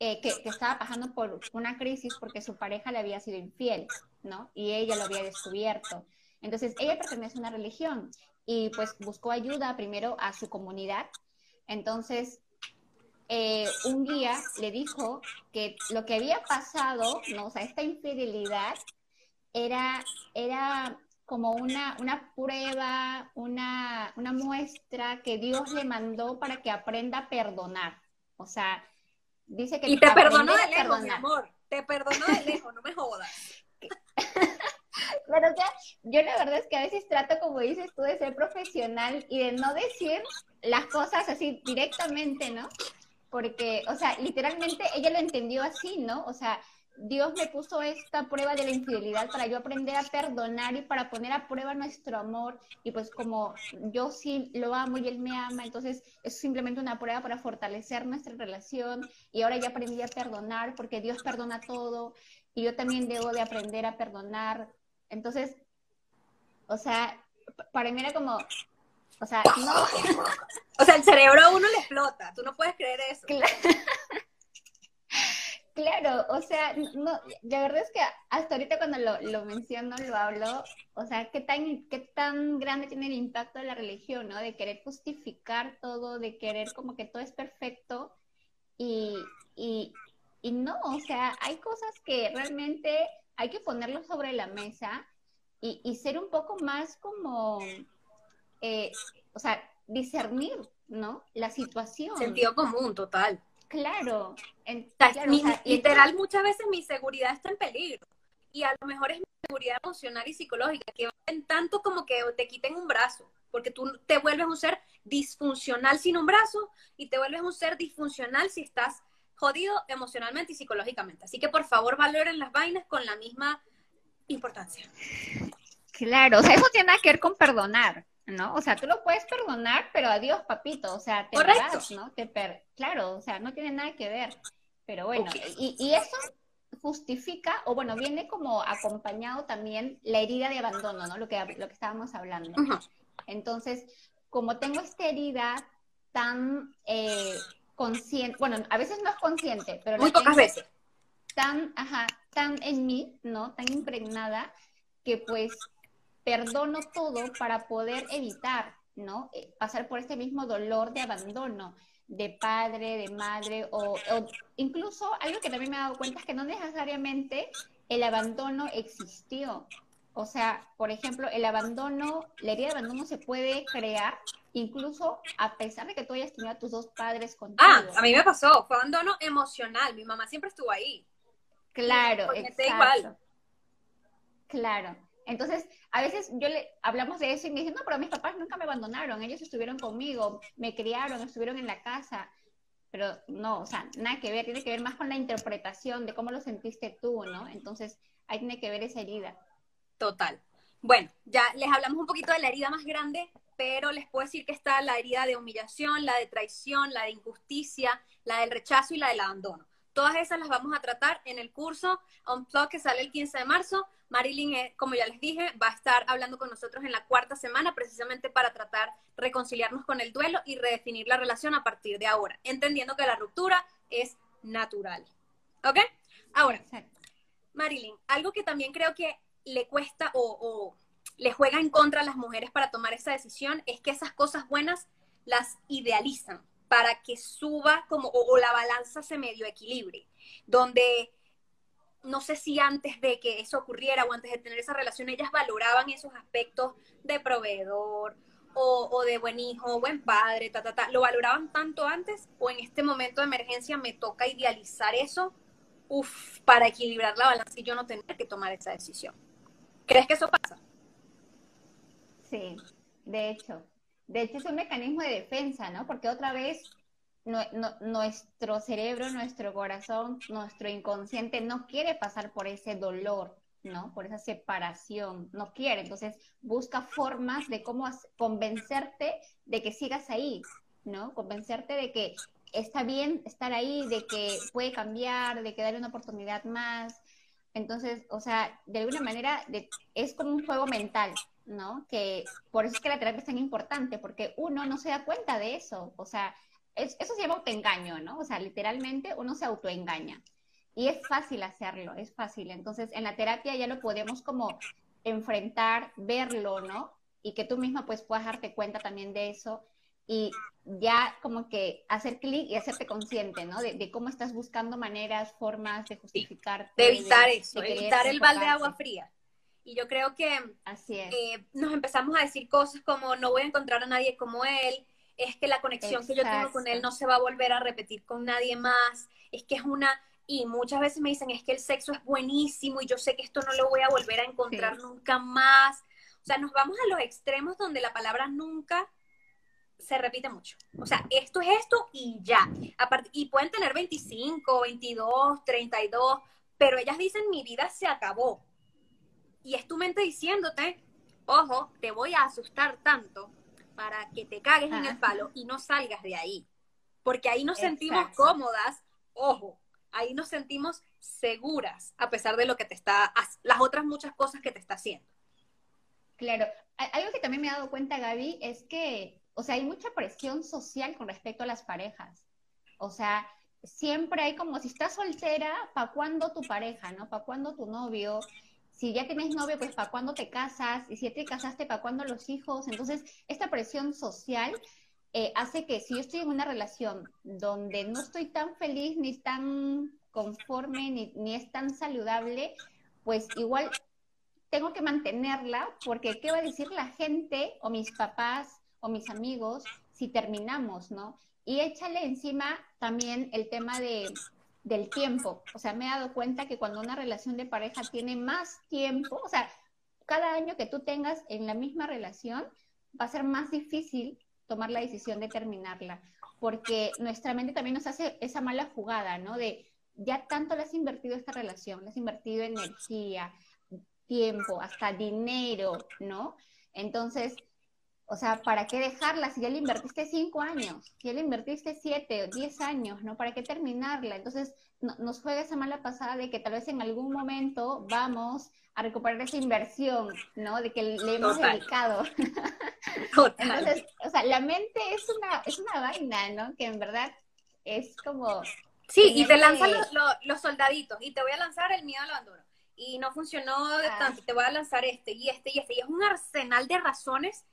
eh, que, estaba pasando por una crisis porque su pareja le había sido infiel. ¿no? Y ella lo había descubierto. Entonces, ella pertenece a una religión y pues buscó ayuda primero a su comunidad. Entonces, eh, un guía le dijo que lo que había pasado, ¿no? O sea, esta infidelidad era, era como una, una prueba, una, una muestra que Dios le mandó para que aprenda a perdonar. O sea, dice que... Y te perdonó de lejos, mi amor. Te perdonó de lejos, no me jodas. [LAUGHS] Claro, que yo la verdad es que a veces trato, como dices tú, de ser profesional y de no decir las cosas así directamente, ¿no? Porque, o sea, literalmente ella lo entendió así, ¿no? O sea, Dios me puso esta prueba de la infidelidad para yo aprender a perdonar y para poner a prueba nuestro amor. Y pues como yo sí lo amo y él me ama, entonces es simplemente una prueba para fortalecer nuestra relación. Y ahora ya aprendí a perdonar porque Dios perdona todo y yo también debo de aprender a perdonar. Entonces, o sea, para mí era como, o sea, no. [LAUGHS] O sea, el cerebro a uno le explota, tú no puedes creer eso. Claro. [LAUGHS] o sea, no, la verdad es que hasta ahorita cuando lo, lo, menciono, lo hablo, o sea, qué tan, qué tan grande tiene el impacto de la religión, ¿no? De querer justificar todo, de querer como que todo es perfecto y, y, y no, o sea, hay cosas que realmente hay que ponerlo sobre la mesa y, ser un poco más como, eh, o sea, discernir, ¿no? La situación. Sentido común, total. Claro. literal, muchas veces mi seguridad está en peligro. Y a lo mejor es mi seguridad emocional y psicológica, que en tanto como que te quiten un brazo, porque tú te vuelves un ser disfuncional sin un brazo y te vuelves un ser disfuncional si estás jodido emocionalmente y psicológicamente. Así que por favor valoren las vainas con la misma importancia. Claro, o sea, eso tiene que ver con perdonar, ¿no? O sea, tú lo puedes perdonar, pero adiós, papito, o sea, te vas, ¿no? Te Claro, o sea, no tiene nada que ver. Pero bueno, y, eso justifica, o bueno, viene como acompañado también la herida de abandono, ¿no? Lo que, lo que estábamos hablando. Entonces, como tengo esta herida tan eh, consciente, bueno, a veces no es consciente, pero... Muy pocas veces. Tan, ajá, tan en mí, ¿no? Tan impregnada que pues perdono todo para poder evitar, ¿no? Eh, pasar por este mismo dolor de abandono de padre, de madre, o, incluso algo que también me he dado cuenta es que no necesariamente el abandono existió. O sea, por ejemplo, el abandono, la herida de abandono se puede crear incluso a pesar de que tú hayas tenido a tus dos padres contigo. Ah, a mí me pasó, fue abandono emocional, mi mamá siempre estuvo ahí. Claro, exacto. Igual. Claro. Entonces, a veces yo le hablamos de eso y me dicen, no, pero mis papás nunca me abandonaron, ellos estuvieron conmigo, me criaron, estuvieron en la casa. Pero no, o sea, nada que ver, tiene que ver más con la interpretación de cómo lo sentiste tú, ¿no? Entonces, ahí tiene que ver esa herida. Total. Bueno, ya les hablamos un poquito de la herida más grande, pero les puedo decir que está la herida de humillación, la de traición, la de injusticia, la del rechazo y la del abandono. Todas esas las vamos a tratar en el curso Unplug que sale el 15 de marzo. Marilyn, eh, como ya les dije, va a estar hablando con nosotros en la cuarta semana precisamente para tratar reconciliarnos con el duelo y redefinir la relación a partir de ahora, entendiendo que la ruptura es natural. ¿Ok? Ahora, Marilyn, algo que también creo que le cuesta o, o le juega en contra a las mujeres para tomar esa decisión es que esas cosas buenas las idealizan para que suba como o, la balanza se medio equilibre, donde no sé si antes de que eso ocurriera o antes de tener esa relación ellas valoraban esos aspectos de proveedor o, de buen hijo, buen padre, ta, ta, ta. ¿Lo valoraban tanto antes o en este momento de emergencia me toca idealizar eso? Uf, para equilibrar la balanza y yo no tener que tomar esa decisión. ¿Crees que eso pasa? Sí, de hecho. De hecho, es un mecanismo de defensa, ¿no? Porque otra vez nuestro cerebro, nuestro corazón, nuestro inconsciente no quiere pasar por ese dolor, ¿no? Por esa separación, no quiere. Entonces, busca formas de cómo convencerte de que sigas ahí, ¿no? Convencerte de que está bien estar ahí, de que puede cambiar, de que darle una oportunidad más. Entonces, o sea, de alguna manera es como un juego mental, ¿no? Que por eso es que la terapia es tan importante, porque uno no se da cuenta de eso, o sea, eso se llama autoengaño, ¿no? O sea, literalmente uno se autoengaña. Y es fácil hacerlo, es fácil. Entonces, en la terapia ya lo podemos como enfrentar, verlo, ¿no? Y que tú misma pues puedas darte cuenta también de eso y ya como que hacer clic y hacerte consciente, ¿no? De, cómo estás buscando maneras, formas de justificar. De evitar eso, evitar el balde de agua fría. Y yo creo que Así eh, nos empezamos a decir cosas como no voy a encontrar a nadie como él, es que la conexión que yo tengo con él no se va a volver a repetir con nadie más, es que es una... Y muchas veces me dicen, es que el sexo es buenísimo y yo sé que esto no lo voy a volver a encontrar nunca más. O sea, nos vamos a los extremos donde la palabra nunca se repite mucho. O sea, esto es esto y ya. y pueden tener 25, 22, 32, pero ellas dicen, mi vida se acabó. Y es tu mente diciéndote, ojo, te voy a asustar tanto para que te cagues en el palo y no salgas de ahí. Porque ahí nos sentimos cómodas, ojo, ahí nos sentimos seguras, a pesar de lo que te está, las otras muchas cosas que te está haciendo. Claro, algo que también me he dado cuenta, Gaby, es que, o sea, hay mucha presión social con respecto a las parejas. O sea, siempre hay como si estás soltera, ¿para cuándo tu pareja, no? ¿Para cuándo tu novio? Si ya tienes novio, pues ¿para cuándo te casas? Y si te casaste, ¿para cuándo los hijos? Entonces, esta presión social eh, hace que si yo estoy en una relación donde no estoy tan feliz, ni tan conforme, ni, ni es tan saludable, pues igual tengo que mantenerla, porque ¿qué va a decir la gente o mis papás o mis amigos si terminamos, no? Y échale encima también el tema de del tiempo. O sea, me he dado cuenta que cuando una relación de pareja tiene más tiempo, o sea, cada año que tú tengas en la misma relación, va a ser más difícil tomar la decisión de terminarla, porque nuestra mente también nos hace esa mala jugada, ¿no? De ya tanto le has invertido esta relación, le has invertido energía, tiempo, hasta dinero, ¿no? Entonces, o sea, ¿para qué dejarla si ya le invertiste cinco años? Si ya le invertiste siete o diez años, ¿no? ¿Para qué terminarla? Entonces, nos juega esa mala pasada de que tal vez en algún momento vamos a recuperar esa inversión, ¿no? De que le hemos dedicado. [LAUGHS] Entonces, o sea, la mente es una, es una vaina, ¿no? Que en verdad es como... Sí, y te lanzan los, soldaditos, y te voy a lanzar el miedo al abandono. Y no funcionó ah. tanto, te voy a lanzar este, y este, y este. Y es un arsenal de razones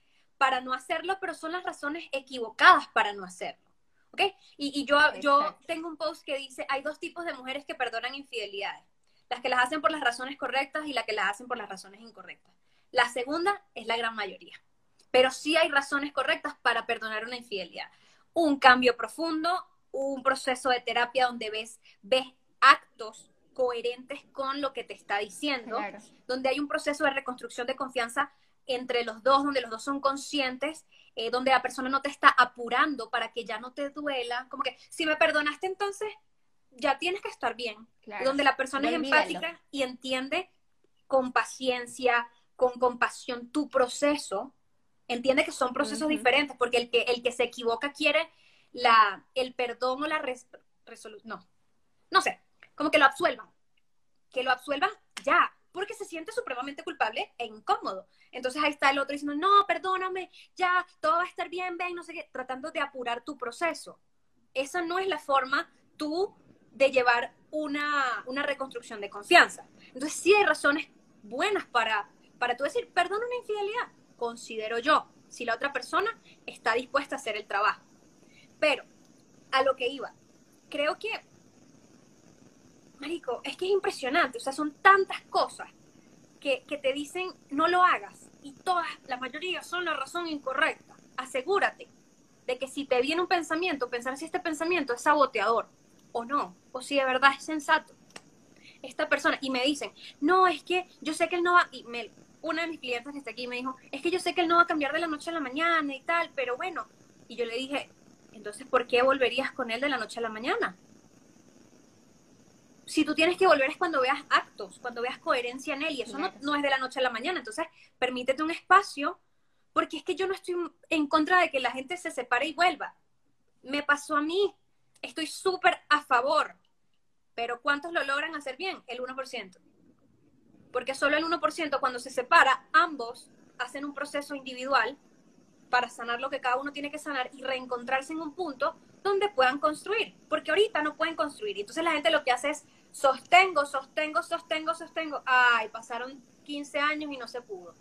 para no hacerlo, pero son las razones equivocadas para no hacerlo. ¿Ok? Y, y yo, yo tengo un post que dice, hay dos tipos de mujeres que perdonan infidelidades. Las que las hacen por las razones correctas y las que las hacen por las razones incorrectas. La segunda es la gran mayoría. Pero sí hay razones correctas para perdonar una infidelidad. Un cambio profundo, un proceso de terapia donde ves, ves actos coherentes con lo que te está diciendo, donde hay un proceso de reconstrucción de confianza entre los dos, donde los dos son conscientes, eh, donde la persona no te está apurando para que ya no te duela, como que si me perdonaste entonces ya tienes que estar bien, donde la persona es empática y entiende con paciencia, con compasión tu proceso, entiende que son procesos diferentes, porque el que, el que se equivoca quiere la, el perdón o la resolución, no, no sé, como que lo absuelvan, que lo absuelvan ya, porque se siente supremamente culpable e incómodo. Entonces ahí está el otro diciendo, no, perdóname, ya, todo va a estar bien, ven, no sé qué, tratando de apurar tu proceso. Esa no es la forma tú de llevar una, una reconstrucción de confianza. Entonces sí hay razones buenas para para tú decir, perdona una infidelidad, considero yo, si la otra persona está dispuesta a hacer el trabajo. Pero, a lo que iba, creo que, Marico, es que es impresionante, o sea, son tantas cosas que, que te dicen, no lo hagas, y todas, la mayoría son la razón incorrecta. Asegúrate de que si te viene un pensamiento, pensar si este pensamiento es saboteador o no, o si de verdad es sensato. Esta persona, y me dicen, no, es que yo sé que él no va, y me, una de mis clientes que está aquí me dijo, es que yo sé que él no va a cambiar de la noche a la mañana y tal, pero bueno. Y yo le dije, entonces, ¿por qué volverías con él de la noche a la mañana? Si tú tienes que volver es cuando veas actos, cuando veas coherencia en él, y eso no, no es de la noche a la mañana. Entonces, permítete un espacio, porque es que yo no estoy en contra de que la gente se separe y vuelva. Me pasó a mí, estoy súper a favor, pero ¿cuántos lo logran hacer bien? El 1% porque solo el 1% cuando se separa, ambos hacen un proceso individual para sanar lo que cada uno tiene que sanar y reencontrarse en un punto donde puedan construir, porque ahorita no pueden construir. Y entonces la gente lo que hace es sostengo, sostengo, sostengo, sostengo. Ay, pasaron 15 años y no se pudo.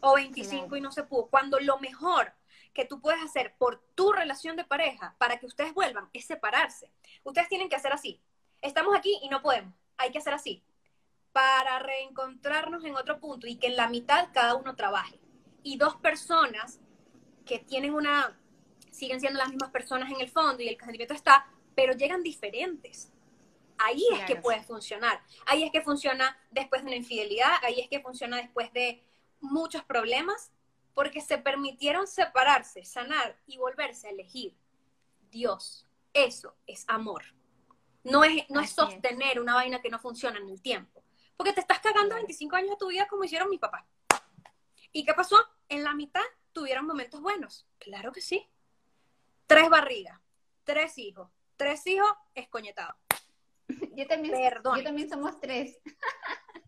O 25 y no se pudo. Cuando lo mejor que tú puedes hacer por tu relación de pareja para que ustedes vuelvan es separarse. Ustedes tienen que hacer así. Estamos aquí y no podemos. Hay que hacer así para reencontrarnos en otro punto y que en la mitad cada uno trabaje. Y dos personas que tienen una, siguen siendo las mismas personas en el fondo y el sentimiento está, pero llegan diferentes. Ahí es que puede funcionar. Ahí es que funciona después de una infidelidad, ahí es que funciona después de muchos problemas, porque se permitieron separarse, sanar y volverse a elegir. Dios, eso es amor. No es, no es sostener una vaina que no funciona en el tiempo. Porque te estás cagando 25 años de tu vida como hicieron mis papás. ¿Y qué pasó? En la mitad tuvieron momentos buenos. Claro que sí. Tres barrigas, tres hijos, tres hijos escoñetados. Yo también, Perdón. yo también somos tres. [LAUGHS]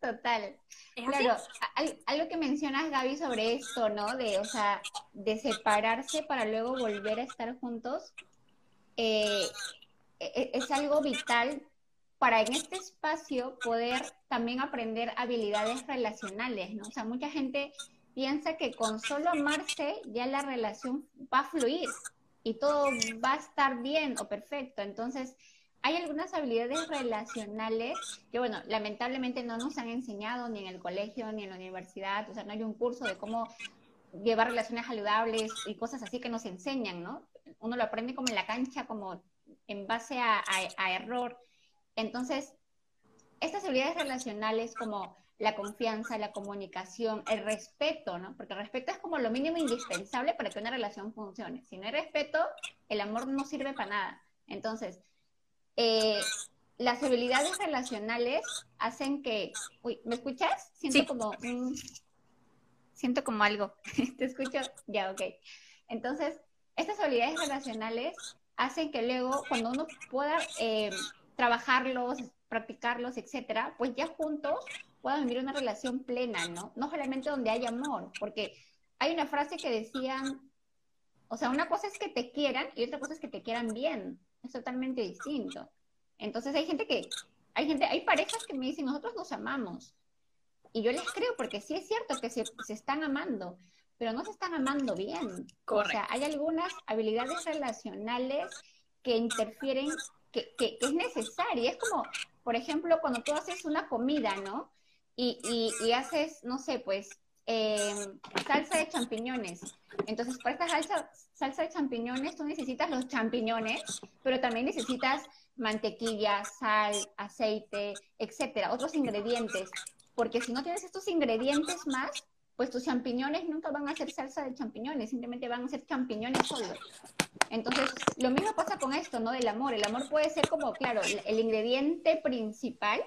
Total. Claro, algo que mencionas, Gaby, sobre esto, ¿no? De, o sea, de separarse para luego volver a estar juntos, eh, e, e, es algo vital para en este espacio poder también aprender habilidades relacionales, ¿no? O sea, mucha gente piensa que con solo amarse ya la relación va a fluir y todo va a estar bien o perfecto. Entonces, hay algunas habilidades relacionales que, bueno, lamentablemente no nos han enseñado ni en el colegio ni en la universidad, o sea, no hay un curso de cómo llevar relaciones saludables y cosas así que nos enseñan, ¿no? Uno lo aprende como en la cancha, como en base a, a error. Entonces, estas habilidades relacionales como la confianza, la comunicación, el respeto, ¿no? Porque el respeto es como lo mínimo indispensable para que una relación funcione. Si no hay respeto, el amor no sirve para nada. Entonces, eh, las habilidades relacionales hacen que... Uy, ¿me escuchas? Siento como Siento como algo. [LAUGHS] ¿Te escucho? Ya, ok. Entonces, estas habilidades relacionales hacen que luego, cuando uno pueda... Eh, trabajarlos, practicarlos, etcétera, pues ya juntos puedan vivir una relación plena, ¿no? No solamente donde hay amor, porque hay una frase que decían, o sea, una cosa es que te quieran y otra cosa es que te quieran bien, es totalmente distinto. Entonces hay gente que, hay gente, hay parejas que me dicen, nosotros nos amamos. Y yo les creo, porque sí es cierto que se, se están amando, pero no se están amando bien. O sea, hay algunas habilidades relacionales que interfieren, que, que, es necesaria. Es como, por ejemplo, cuando tú haces una comida, ¿no? Y, haces, no sé, pues, em, salsa de champiñones. Entonces, para esta salsa, salsa de champiñones, tú necesitas los champiñones, pero también necesitas mantequilla, sal, aceite, etcétera, otros ingredientes. Porque si no tienes estos ingredientes más, pues tus champiñones nunca van a ser salsa de champiñones, simplemente van a ser champiñones solos. Entonces, lo mismo pasa con esto, ¿no? Del amor. El amor puede ser como, claro, el ingrediente principal,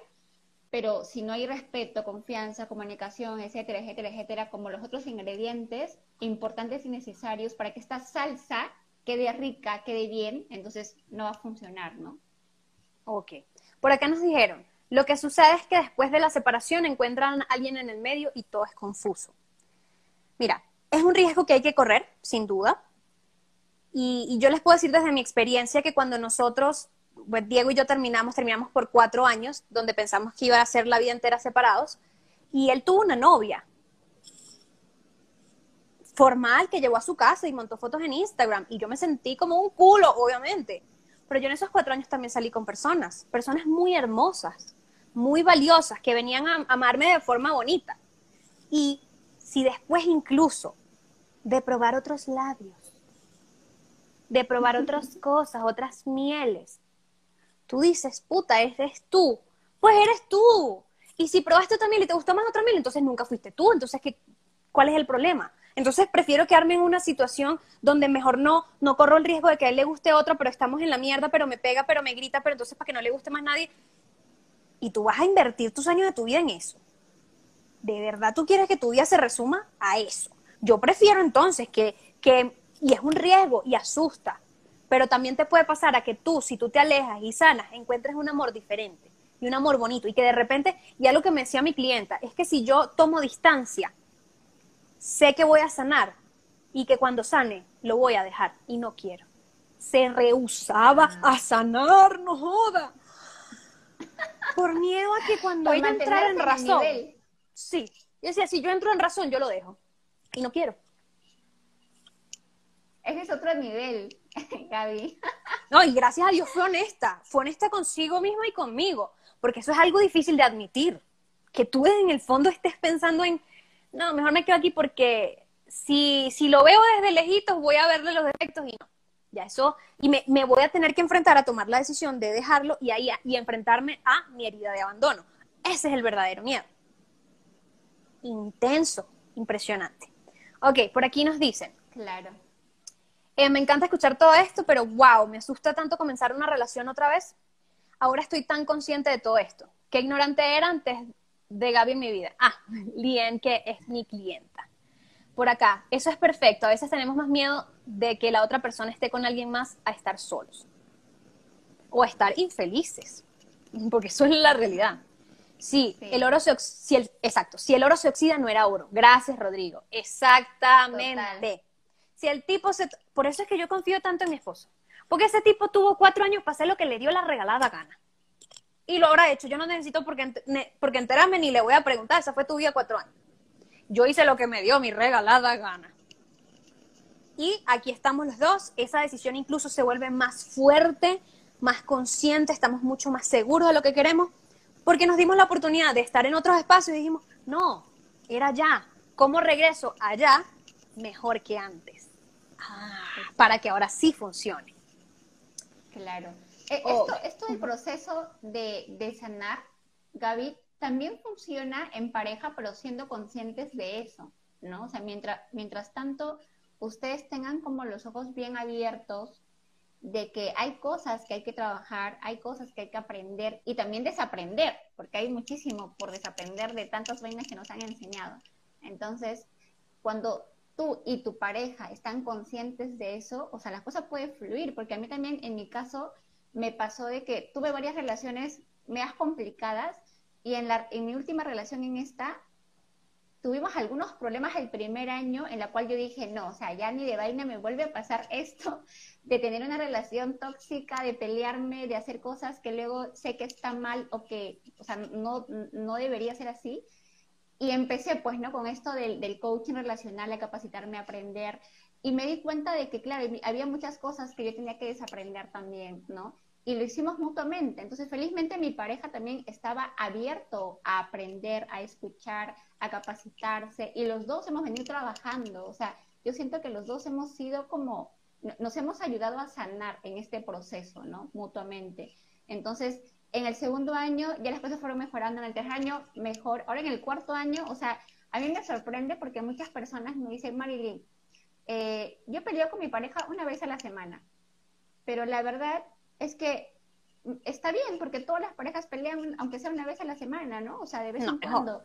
pero si no hay respeto, confianza, comunicación, etcétera, etcétera, etcétera, como los otros ingredientes importantes y necesarios para que esta salsa quede rica, quede bien, entonces no va a funcionar, ¿no? Ok. Por acá nos dijeron, lo que sucede es que después de la separación encuentran a alguien en el medio y todo es confuso. Mira, es un riesgo que hay que correr, sin duda. Y, yo les puedo decir desde mi experiencia que cuando nosotros, pues Diego y yo terminamos, terminamos por cuatro años, donde pensamos que iba a ser la vida entera separados, y él tuvo una novia formal que llegó a su casa y montó fotos en Instagram, y yo me sentí como un culo, obviamente. Pero yo en esos cuatro años también salí con personas, personas muy hermosas, muy valiosas, que venían a amarme de forma bonita. Y si después incluso de probar otros labios, de probar otras [LAUGHS] cosas, otras mieles, tú dices, puta, eres tú, pues eres tú. Y si probaste otra miel y te gustó más otra miel, entonces nunca fuiste tú. Entonces, ¿qué, ¿cuál es el problema? Entonces prefiero quedarme en una situación donde mejor no, no corro el riesgo de que a él le guste otro, pero estamos en la mierda, pero me pega, pero me grita, pero entonces para que no le guste más nadie. Y tú vas a invertir tus años de tu vida en eso ¿de verdad tú quieres que tu vida se resuma a eso? Yo prefiero entonces que, que, y es un riesgo y asusta, pero también te puede pasar a que tú, si tú te alejas y sanas, encuentres un amor diferente y un amor bonito y que de repente, ya lo que me decía mi clienta, es que si yo tomo distancia, sé que voy a sanar y que cuando sane lo voy a dejar y no quiero. Se rehusaba a sanar, no joda. Por miedo a que cuando ella entrara en razón, Sí. Y decía, si yo entro en razón, yo lo dejo. Y no quiero. Ese es otro nivel, [LAUGHS] Gaby. No, y gracias a Dios fue honesta. Fue honesta consigo misma y conmigo. Porque eso es algo difícil de admitir. Que tú en el fondo estés pensando en, no, mejor me quedo aquí porque si, si lo veo desde lejitos voy a verle los defectos y no. Ya eso, y me, me voy a tener que enfrentar a tomar la decisión de dejarlo y, ahí, y enfrentarme a mi herida de abandono. Ese es el verdadero miedo intenso, impresionante. Ok, por aquí nos dicen. Claro. Eh, me encanta escuchar todo esto, pero wow, me asusta tanto comenzar una relación otra vez. Ahora estoy tan consciente de todo esto. Qué ignorante era antes de Gaby en mi vida. Ah, [LAUGHS] Lien, que es mi clienta. Por acá, eso es perfecto. A veces tenemos más miedo de que la otra persona esté con alguien más a estar solos. O a estar infelices. Porque eso es la realidad. Sí, el oro se oxida, exacto, si el oro se oxida no era oro. Gracias, Rodrigo. Exactamente. Si el tipo se, por eso es que yo confío tanto en mi esposo, porque ese tipo tuvo cuatro años para hacer lo que le dio la regalada gana. Y lo habrá hecho. Yo no necesito porque, porque enterarme ni le voy a preguntar. Esa fue tu vida cuatro años. Yo hice lo que me dio mi regalada gana. Y aquí estamos los dos. Esa decisión incluso se vuelve más fuerte, más consciente. Estamos mucho más seguros de lo que queremos porque nos dimos la oportunidad de estar en otros espacios y dijimos, no, era allá. ¿Cómo regreso allá mejor que antes? Ah, para que ahora sí funcione. Claro. Eh, oh. Esto, esto del proceso de, de sanar, Gaby, también funciona en pareja, pero siendo conscientes de eso, ¿no? O sea, mientras, mientras tanto, ustedes tengan como los ojos bien abiertos de que hay cosas que hay que trabajar, hay cosas que hay que aprender y también desaprender, porque hay muchísimo por desaprender de tantas vainas que nos han enseñado. Entonces, cuando tú y tu pareja están conscientes de eso, o sea, la cosa puede fluir, porque a mí también, en mi caso, me pasó de que tuve varias relaciones más complicadas y en, la, en mi última relación en esta, tuvimos algunos problemas el primer año en la cual yo dije, no, o sea, ya ni de vaina me vuelve a pasar [LAUGHS] esto de tener una relación tóxica, de pelearme, de hacer cosas que luego sé que está mal o que, o sea, no, no debería ser así. Y empecé, pues, ¿no? Con esto del, del coaching relacional, a capacitarme, a aprender. Y me di cuenta de que, claro, había muchas cosas que yo tenía que desaprender también, ¿no? y lo hicimos mutuamente. Entonces, felizmente mi pareja también estaba abierto a aprender, a escuchar, a capacitarse y los dos hemos venido trabajando. O sea, yo siento que los dos hemos sido como, nos hemos ayudado a sanar en este proceso, ¿no? Mutuamente. Entonces, en el segundo año ya las cosas fueron mejorando, en el tercer año mejor, ahora en el cuarto año, o sea, a mí me sorprende porque muchas personas me dicen, Marilyn, eh, yo peleo con mi pareja una vez a la semana, pero la verdad es que está bien, porque todas las parejas pelean, aunque sea una vez a la semana, ¿no? O sea, de vez en cuando.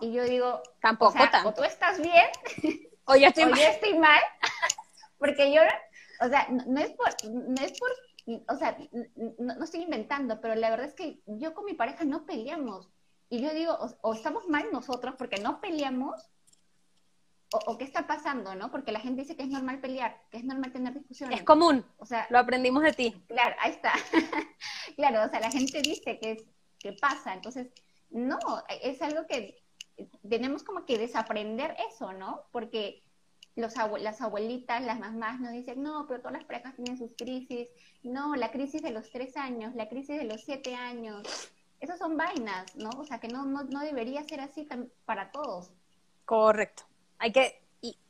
Y yo digo, tampoco o, o tú estás bien, o yo estoy, [LAUGHS] o mal. Yo estoy mal, [LAUGHS] porque yo, o sea, no, es por, no es por, o sea, no, estoy inventando, pero la verdad es que yo con mi pareja no peleamos. Y yo digo, o estamos mal nosotros porque no peleamos, o, qué está pasando, ¿no? Porque la gente dice que es normal pelear, que es normal tener discusiones. Es común, o sea, lo aprendimos de ti. Claro, ahí está. [LAUGHS] claro, o sea, la gente dice que, es, que pasa, entonces, no, es algo que tenemos como que desaprender eso, ¿no? Porque los las abuelitas, las mamás nos dicen, no, pero todas las parejas tienen sus crisis, no, la crisis de los tres años, la crisis de los siete años, esas son vainas, ¿no? O sea, que no, no, no debería ser así para todos. Correcto. Hay que,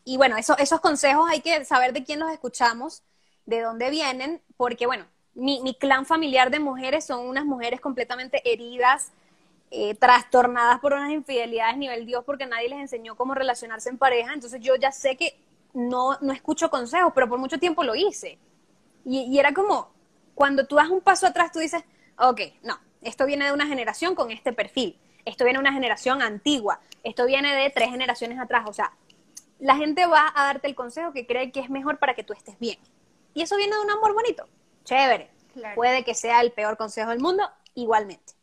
y, bueno, eso, esos consejos hay que saber de quién los escuchamos, de dónde vienen, porque bueno, mi, mi clan familiar de mujeres son unas mujeres completamente heridas, eh, trastornadas por unas infidelidades nivel Dios porque nadie les enseñó cómo relacionarse en pareja, entonces yo ya sé que no, no escucho consejos, pero por mucho tiempo lo hice. Y, y era como, cuando tú das un paso atrás, tú dices, ok, no, esto viene de una generación con este perfil esto viene de una generación antigua, esto viene de tres generaciones atrás, o sea, la gente va a darte el consejo que cree que es mejor para que tú estés bien. Y eso viene de un amor bonito, chévere. Puede que sea el peor consejo del mundo, igualmente.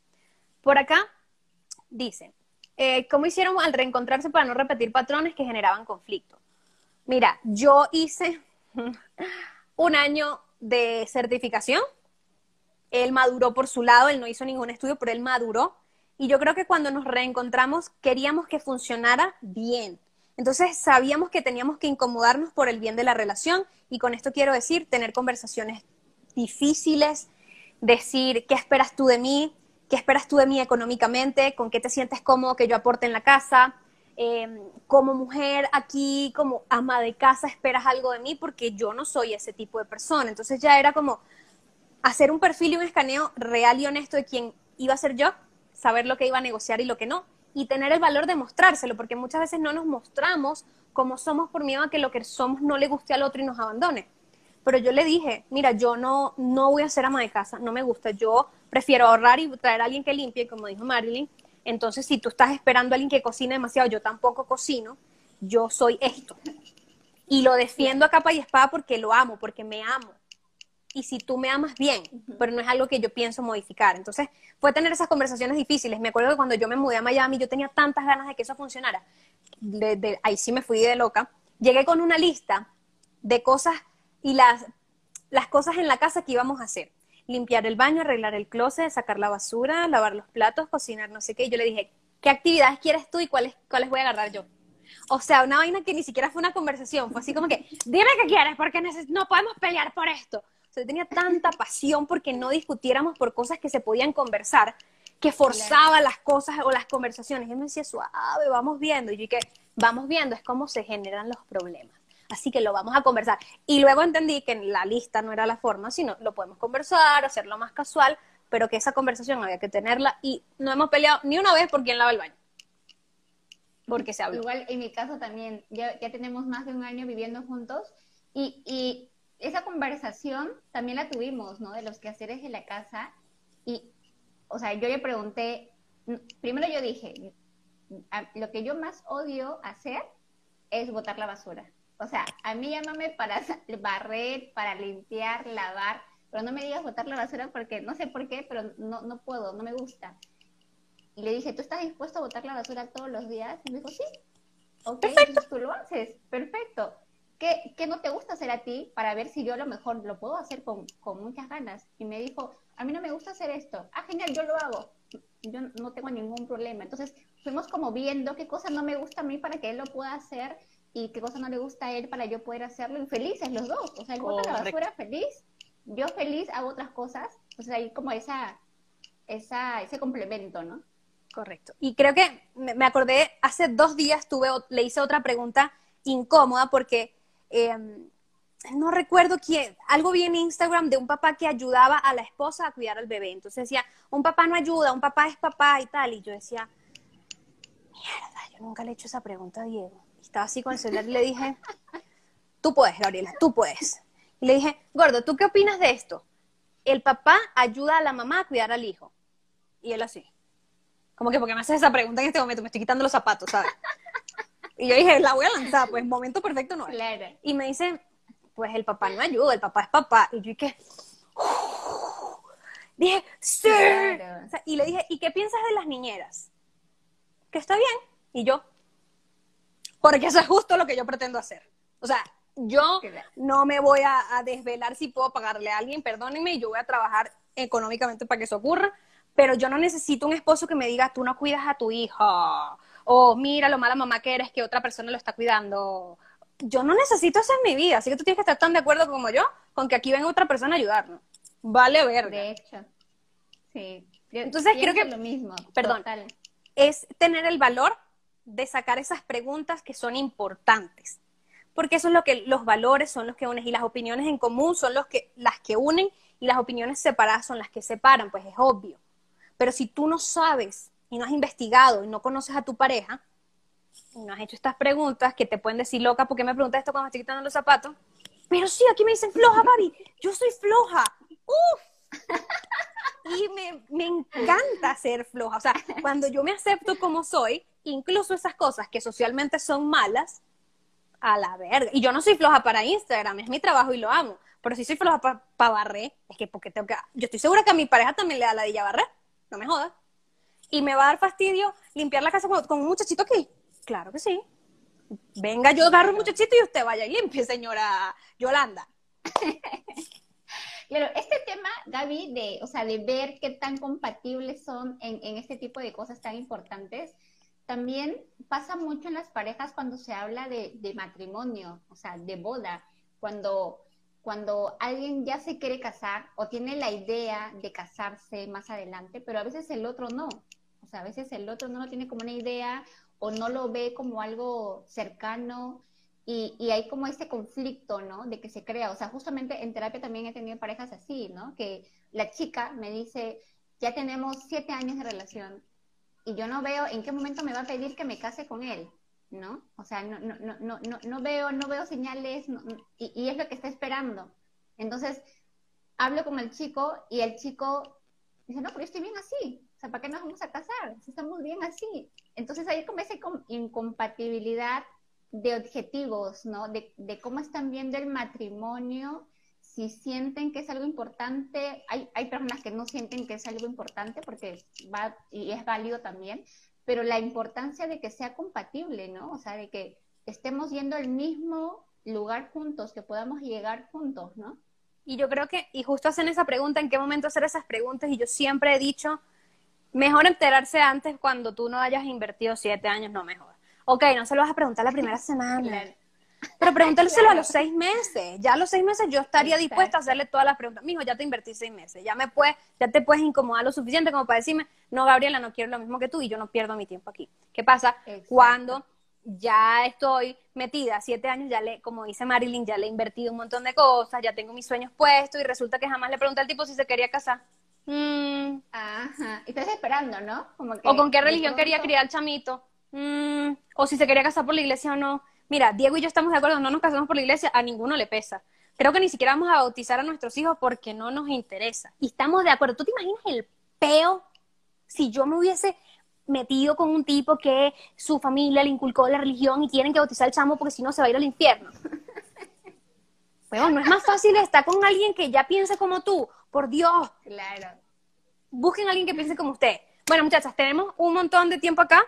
Por acá dice, eh, ¿cómo hicieron al reencontrarse para no repetir patrones que generaban conflicto? Mira, yo hice [LAUGHS] un año de certificación, él maduró por su lado, él no hizo ningún estudio, pero él maduró y yo creo que cuando nos reencontramos queríamos que funcionara bien. Entonces sabíamos que teníamos que incomodarnos por el bien de la relación y con esto quiero decir tener conversaciones difíciles, decir qué esperas tú de mí, qué esperas tú de mí económicamente, con qué te sientes cómodo que yo aporte en la casa, em, como mujer aquí, como ama de casa, esperas algo de mí porque yo no soy ese tipo de persona. Entonces ya era como hacer un perfil y un escaneo real y honesto de quién iba a ser yo saber lo que iba a negociar y lo que no, y tener el valor de mostrárselo, porque muchas veces no nos mostramos como somos por miedo a que lo que somos no le guste al otro y nos abandone. Pero yo le dije, mira, yo no, no voy a ser ama de casa, no me gusta, yo prefiero ahorrar y traer a alguien que limpie, como dijo Marilyn. Entonces, si tú estás esperando a alguien que cocine demasiado, yo tampoco cocino, yo soy esto. Y lo defiendo a capa y espada porque lo amo, porque me amo y si tú me amas bien, pero no es algo que yo pienso modificar. Entonces, fue tener esas conversaciones difíciles. Me acuerdo que cuando yo me mudé a Miami, yo tenía tantas ganas de que eso funcionara. De, ahí sí me fui de loca. Llegué con una lista de cosas y las, las cosas en la casa que íbamos a hacer. Limpiar el baño, arreglar el closet, sacar la basura, lavar los platos, cocinar, no sé qué. Y yo le dije, ¿qué actividades quieres tú y cuáles, cuáles voy a agarrar yo? O sea, una vaina que ni siquiera fue una conversación, fue así como que, dime qué quieres, porque no podemos pelear por esto. O sea, tenía tanta pasión porque no discutiéramos por cosas que se podían conversar, que forzaba las cosas o las conversaciones. Y él me decía, suave, vamos viendo. Y yo que vamos viendo, es cómo se generan los problemas. Así que lo vamos a conversar. Y luego entendí que la lista no era la forma, sino lo podemos conversar, hacerlo más casual, pero que esa conversación había que tenerla. Y no hemos peleado ni una vez por quién lava el baño. Porque se habló. Igual en mi caso también, ya, ya tenemos más de un año viviendo juntos y, y esa conversación también la tuvimos, ¿no? De los quehaceres de la casa. Y, o sea, yo le pregunté, primero yo dije, lo que yo más odio hacer es botar la basura. O sea, a mí llámame para barrer, para limpiar, lavar, pero no me digas botar la basura porque no sé por qué, pero no, no puedo, no me gusta. Y le dije, ¿tú estás dispuesto a botar la basura todos los días? Y me dijo, sí. Ok, perfecto. tú lo haces, perfecto. ¿Qué, ¿Qué, no te gusta hacer a ti para ver si yo a lo mejor lo puedo hacer con, con muchas ganas? Y me dijo, a mí no me gusta hacer esto. Ah, genial, yo lo hago. Yo no tengo ningún problema. Entonces fuimos como viendo qué cosa no me gusta a mí para que él lo pueda hacer y qué cosa no le gusta a él para yo poder hacerlo. Y felices los dos. O sea, él bota la basura feliz, yo feliz hago otras cosas. O sea, hay como esa, esa, ese complemento, ¿no? Correcto. Y creo que me acordé, hace dos días tuve, le hice otra pregunta incómoda porque em, no recuerdo quién, algo vi en Instagram de un papá que ayudaba a la esposa a cuidar al bebé. Entonces decía, un papá no ayuda, un papá es papá y tal. Y yo decía, mierda, yo nunca le he hecho esa pregunta a Diego. Estaba así con el celular y le dije, tú puedes, Gabriela, tú puedes. Y le dije, gordo, ¿tú qué opinas de esto? El papá ayuda a la mamá a cuidar al hijo. Y él así. Como que porque me haces esa pregunta en este momento, me estoy quitando los zapatos, ¿sabes? Y yo dije, la voy a lanzar, pues momento perfecto no es. Y me dice, pues el papá no ayuda, el papá es papá. Y yo dije, dije, sí. y le dije, ¿y qué piensas de las niñeras? Que está bien. Y yo, porque eso es justo lo que yo pretendo hacer. O sea, yo no me voy a, a desvelar si puedo pagarle a alguien, perdónenme, yo voy a trabajar económicamente para que eso ocurra pero yo no necesito un esposo que me diga, tú no cuidas a tu hijo, o mira lo mala mamá que eres que otra persona lo está cuidando. Yo no necesito eso en mi vida, así que tú tienes que estar tan de acuerdo como yo con que aquí venga otra persona a ayudarnos. Vale ver. De hecho, sí. Entonces creo que, lo mismo. Perdón, es tener el valor de sacar esas preguntas que son importantes. Porque eso es lo que los valores son los que unen y las opiniones en común son los que, las que unen y las opiniones separadas son las que separan, pues es obvio. Pero si tú no sabes y no has investigado y no conoces a tu pareja, y no has hecho estas preguntas que te pueden decir, loca, ¿por qué me preguntas esto cuando estoy quitando los zapatos? Pero sí, aquí me dicen floja, Gaby. Yo soy floja. ¡Uf! Y me, me encanta ser floja. O sea, cuando yo me acepto como soy, incluso esas cosas que socialmente son malas, a la verga. Y yo no soy floja para Instagram, es mi trabajo y lo amo. Pero si soy floja para barrer, es que porque tengo que... Yo estoy segura que a mi pareja también le da la dilla barrer no me jodas. ¿Y me va a dar fastidio limpiar la casa con, un muchachito aquí? Claro que sí. Venga, yo agarro un muchachito y usted vaya y limpie, señora Yolanda. Claro, este tema, Gaby, de, o sea, de ver qué tan compatibles son en, en, este tipo de cosas tan importantes, también pasa mucho en las parejas cuando se habla de, de matrimonio, o sea, de boda, cuando cuando alguien ya se quiere casar o tiene la idea de casarse más adelante, pero a veces el otro no. O sea, a veces el otro no lo tiene como una idea o no lo ve como algo cercano y, y hay como ese conflicto, ¿no? De que se crea. O sea, justamente en terapia también he tenido parejas así, ¿no? Que la chica me dice, ya tenemos siete años de relación y yo no veo en qué momento me va a pedir que me case con él. ¿no? O sea, no, no, no, no, no veo, no veo señales y, y, es lo que está esperando. Entonces, hablo con el chico y el chico dice, no, pero yo estoy bien así. O sea, ¿para qué nos vamos a casar? Si estamos bien así. Entonces, como esa incompatibilidad de objetivos, ¿no? De, de cómo están viendo el matrimonio si sienten que es algo importante, hay, hay personas que no sienten que es algo importante porque va y es válido también, pero la importancia de que sea compatible, ¿no? O sea, de que estemos yendo al mismo lugar juntos, que podamos llegar juntos, ¿no? Y yo creo que, y justo hacen esa pregunta, ¿en qué momento hacer esas preguntas? Y yo siempre he dicho, mejor enterarse antes cuando tú no hayas invertido siete años, no mejor. Ok, no se lo vas a preguntar la primera [LAUGHS] semana. Pero pregúntale a los seis meses. Ya a los seis meses yo estaría dispuesta a hacerle todas las preguntas. Mijo, ya te invertí seis meses. Ya me puedes, ya te puedes incomodar lo suficiente como para decirme, no, Gabriela, no quiero lo mismo que tú y yo no pierdo mi tiempo aquí. ¿Qué pasa? Cuando ya estoy metida siete años, ya le, como dice Marilyn, ya le he invertido un montón de cosas, ya tengo mis sueños puestos y resulta que jamás le pregunté al tipo si se quería casar. Mm. Ajá. Y estás esperando, ¿no? o con qué religión quería criar al chamito. Mm. O si se quería casar por la iglesia o no. Mira, Diego y yo estamos de acuerdo, no nos casamos por la iglesia, a ninguno le pesa. Creo que ni siquiera vamos a bautizar a nuestros hijos porque no nos interesa. Y estamos de acuerdo. ¿Tú te imaginas el peo si yo me hubiese metido con un tipo que su familia le inculcó la religión y tienen que bautizar al chamo porque si no se va a ir al infierno? [LAUGHS] Bueno, no es más fácil estar con alguien que ya piense como tú. Por Dios. Claro. Busquen a alguien que piense como usted. Bueno, muchachas, tenemos un montón de tiempo acá.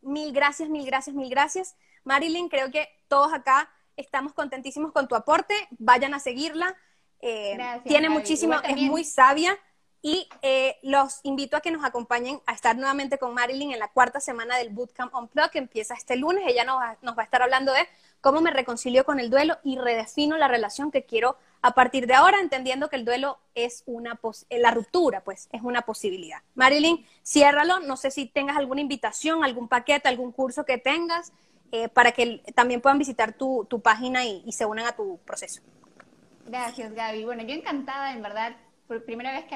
Mil gracias, mil gracias, mil gracias. Marilyn, creo que todos acá estamos contentísimos con tu aporte. Vayan a seguirla. Eh, tiene muchísimo, es muy sabia. Y eh, los invito a que nos acompañen a estar nuevamente con Marilyn en la cuarta semana del Bootcamp on Plug, que empieza este lunes. Ella nos va, nos va a estar hablando de cómo me reconcilio con el duelo y redefino la relación que quiero a partir de ahora, entendiendo que el duelo es una, eh, la ruptura, pues, es una posibilidad. Marilyn, ciérralo. No sé si tengas alguna invitación, algún paquete, algún curso que tengas, eh, para que también puedan visitar tu, tu página y, y se unan a tu proceso. Gracias, Gaby. Bueno, yo encantada, en verdad, por primera vez que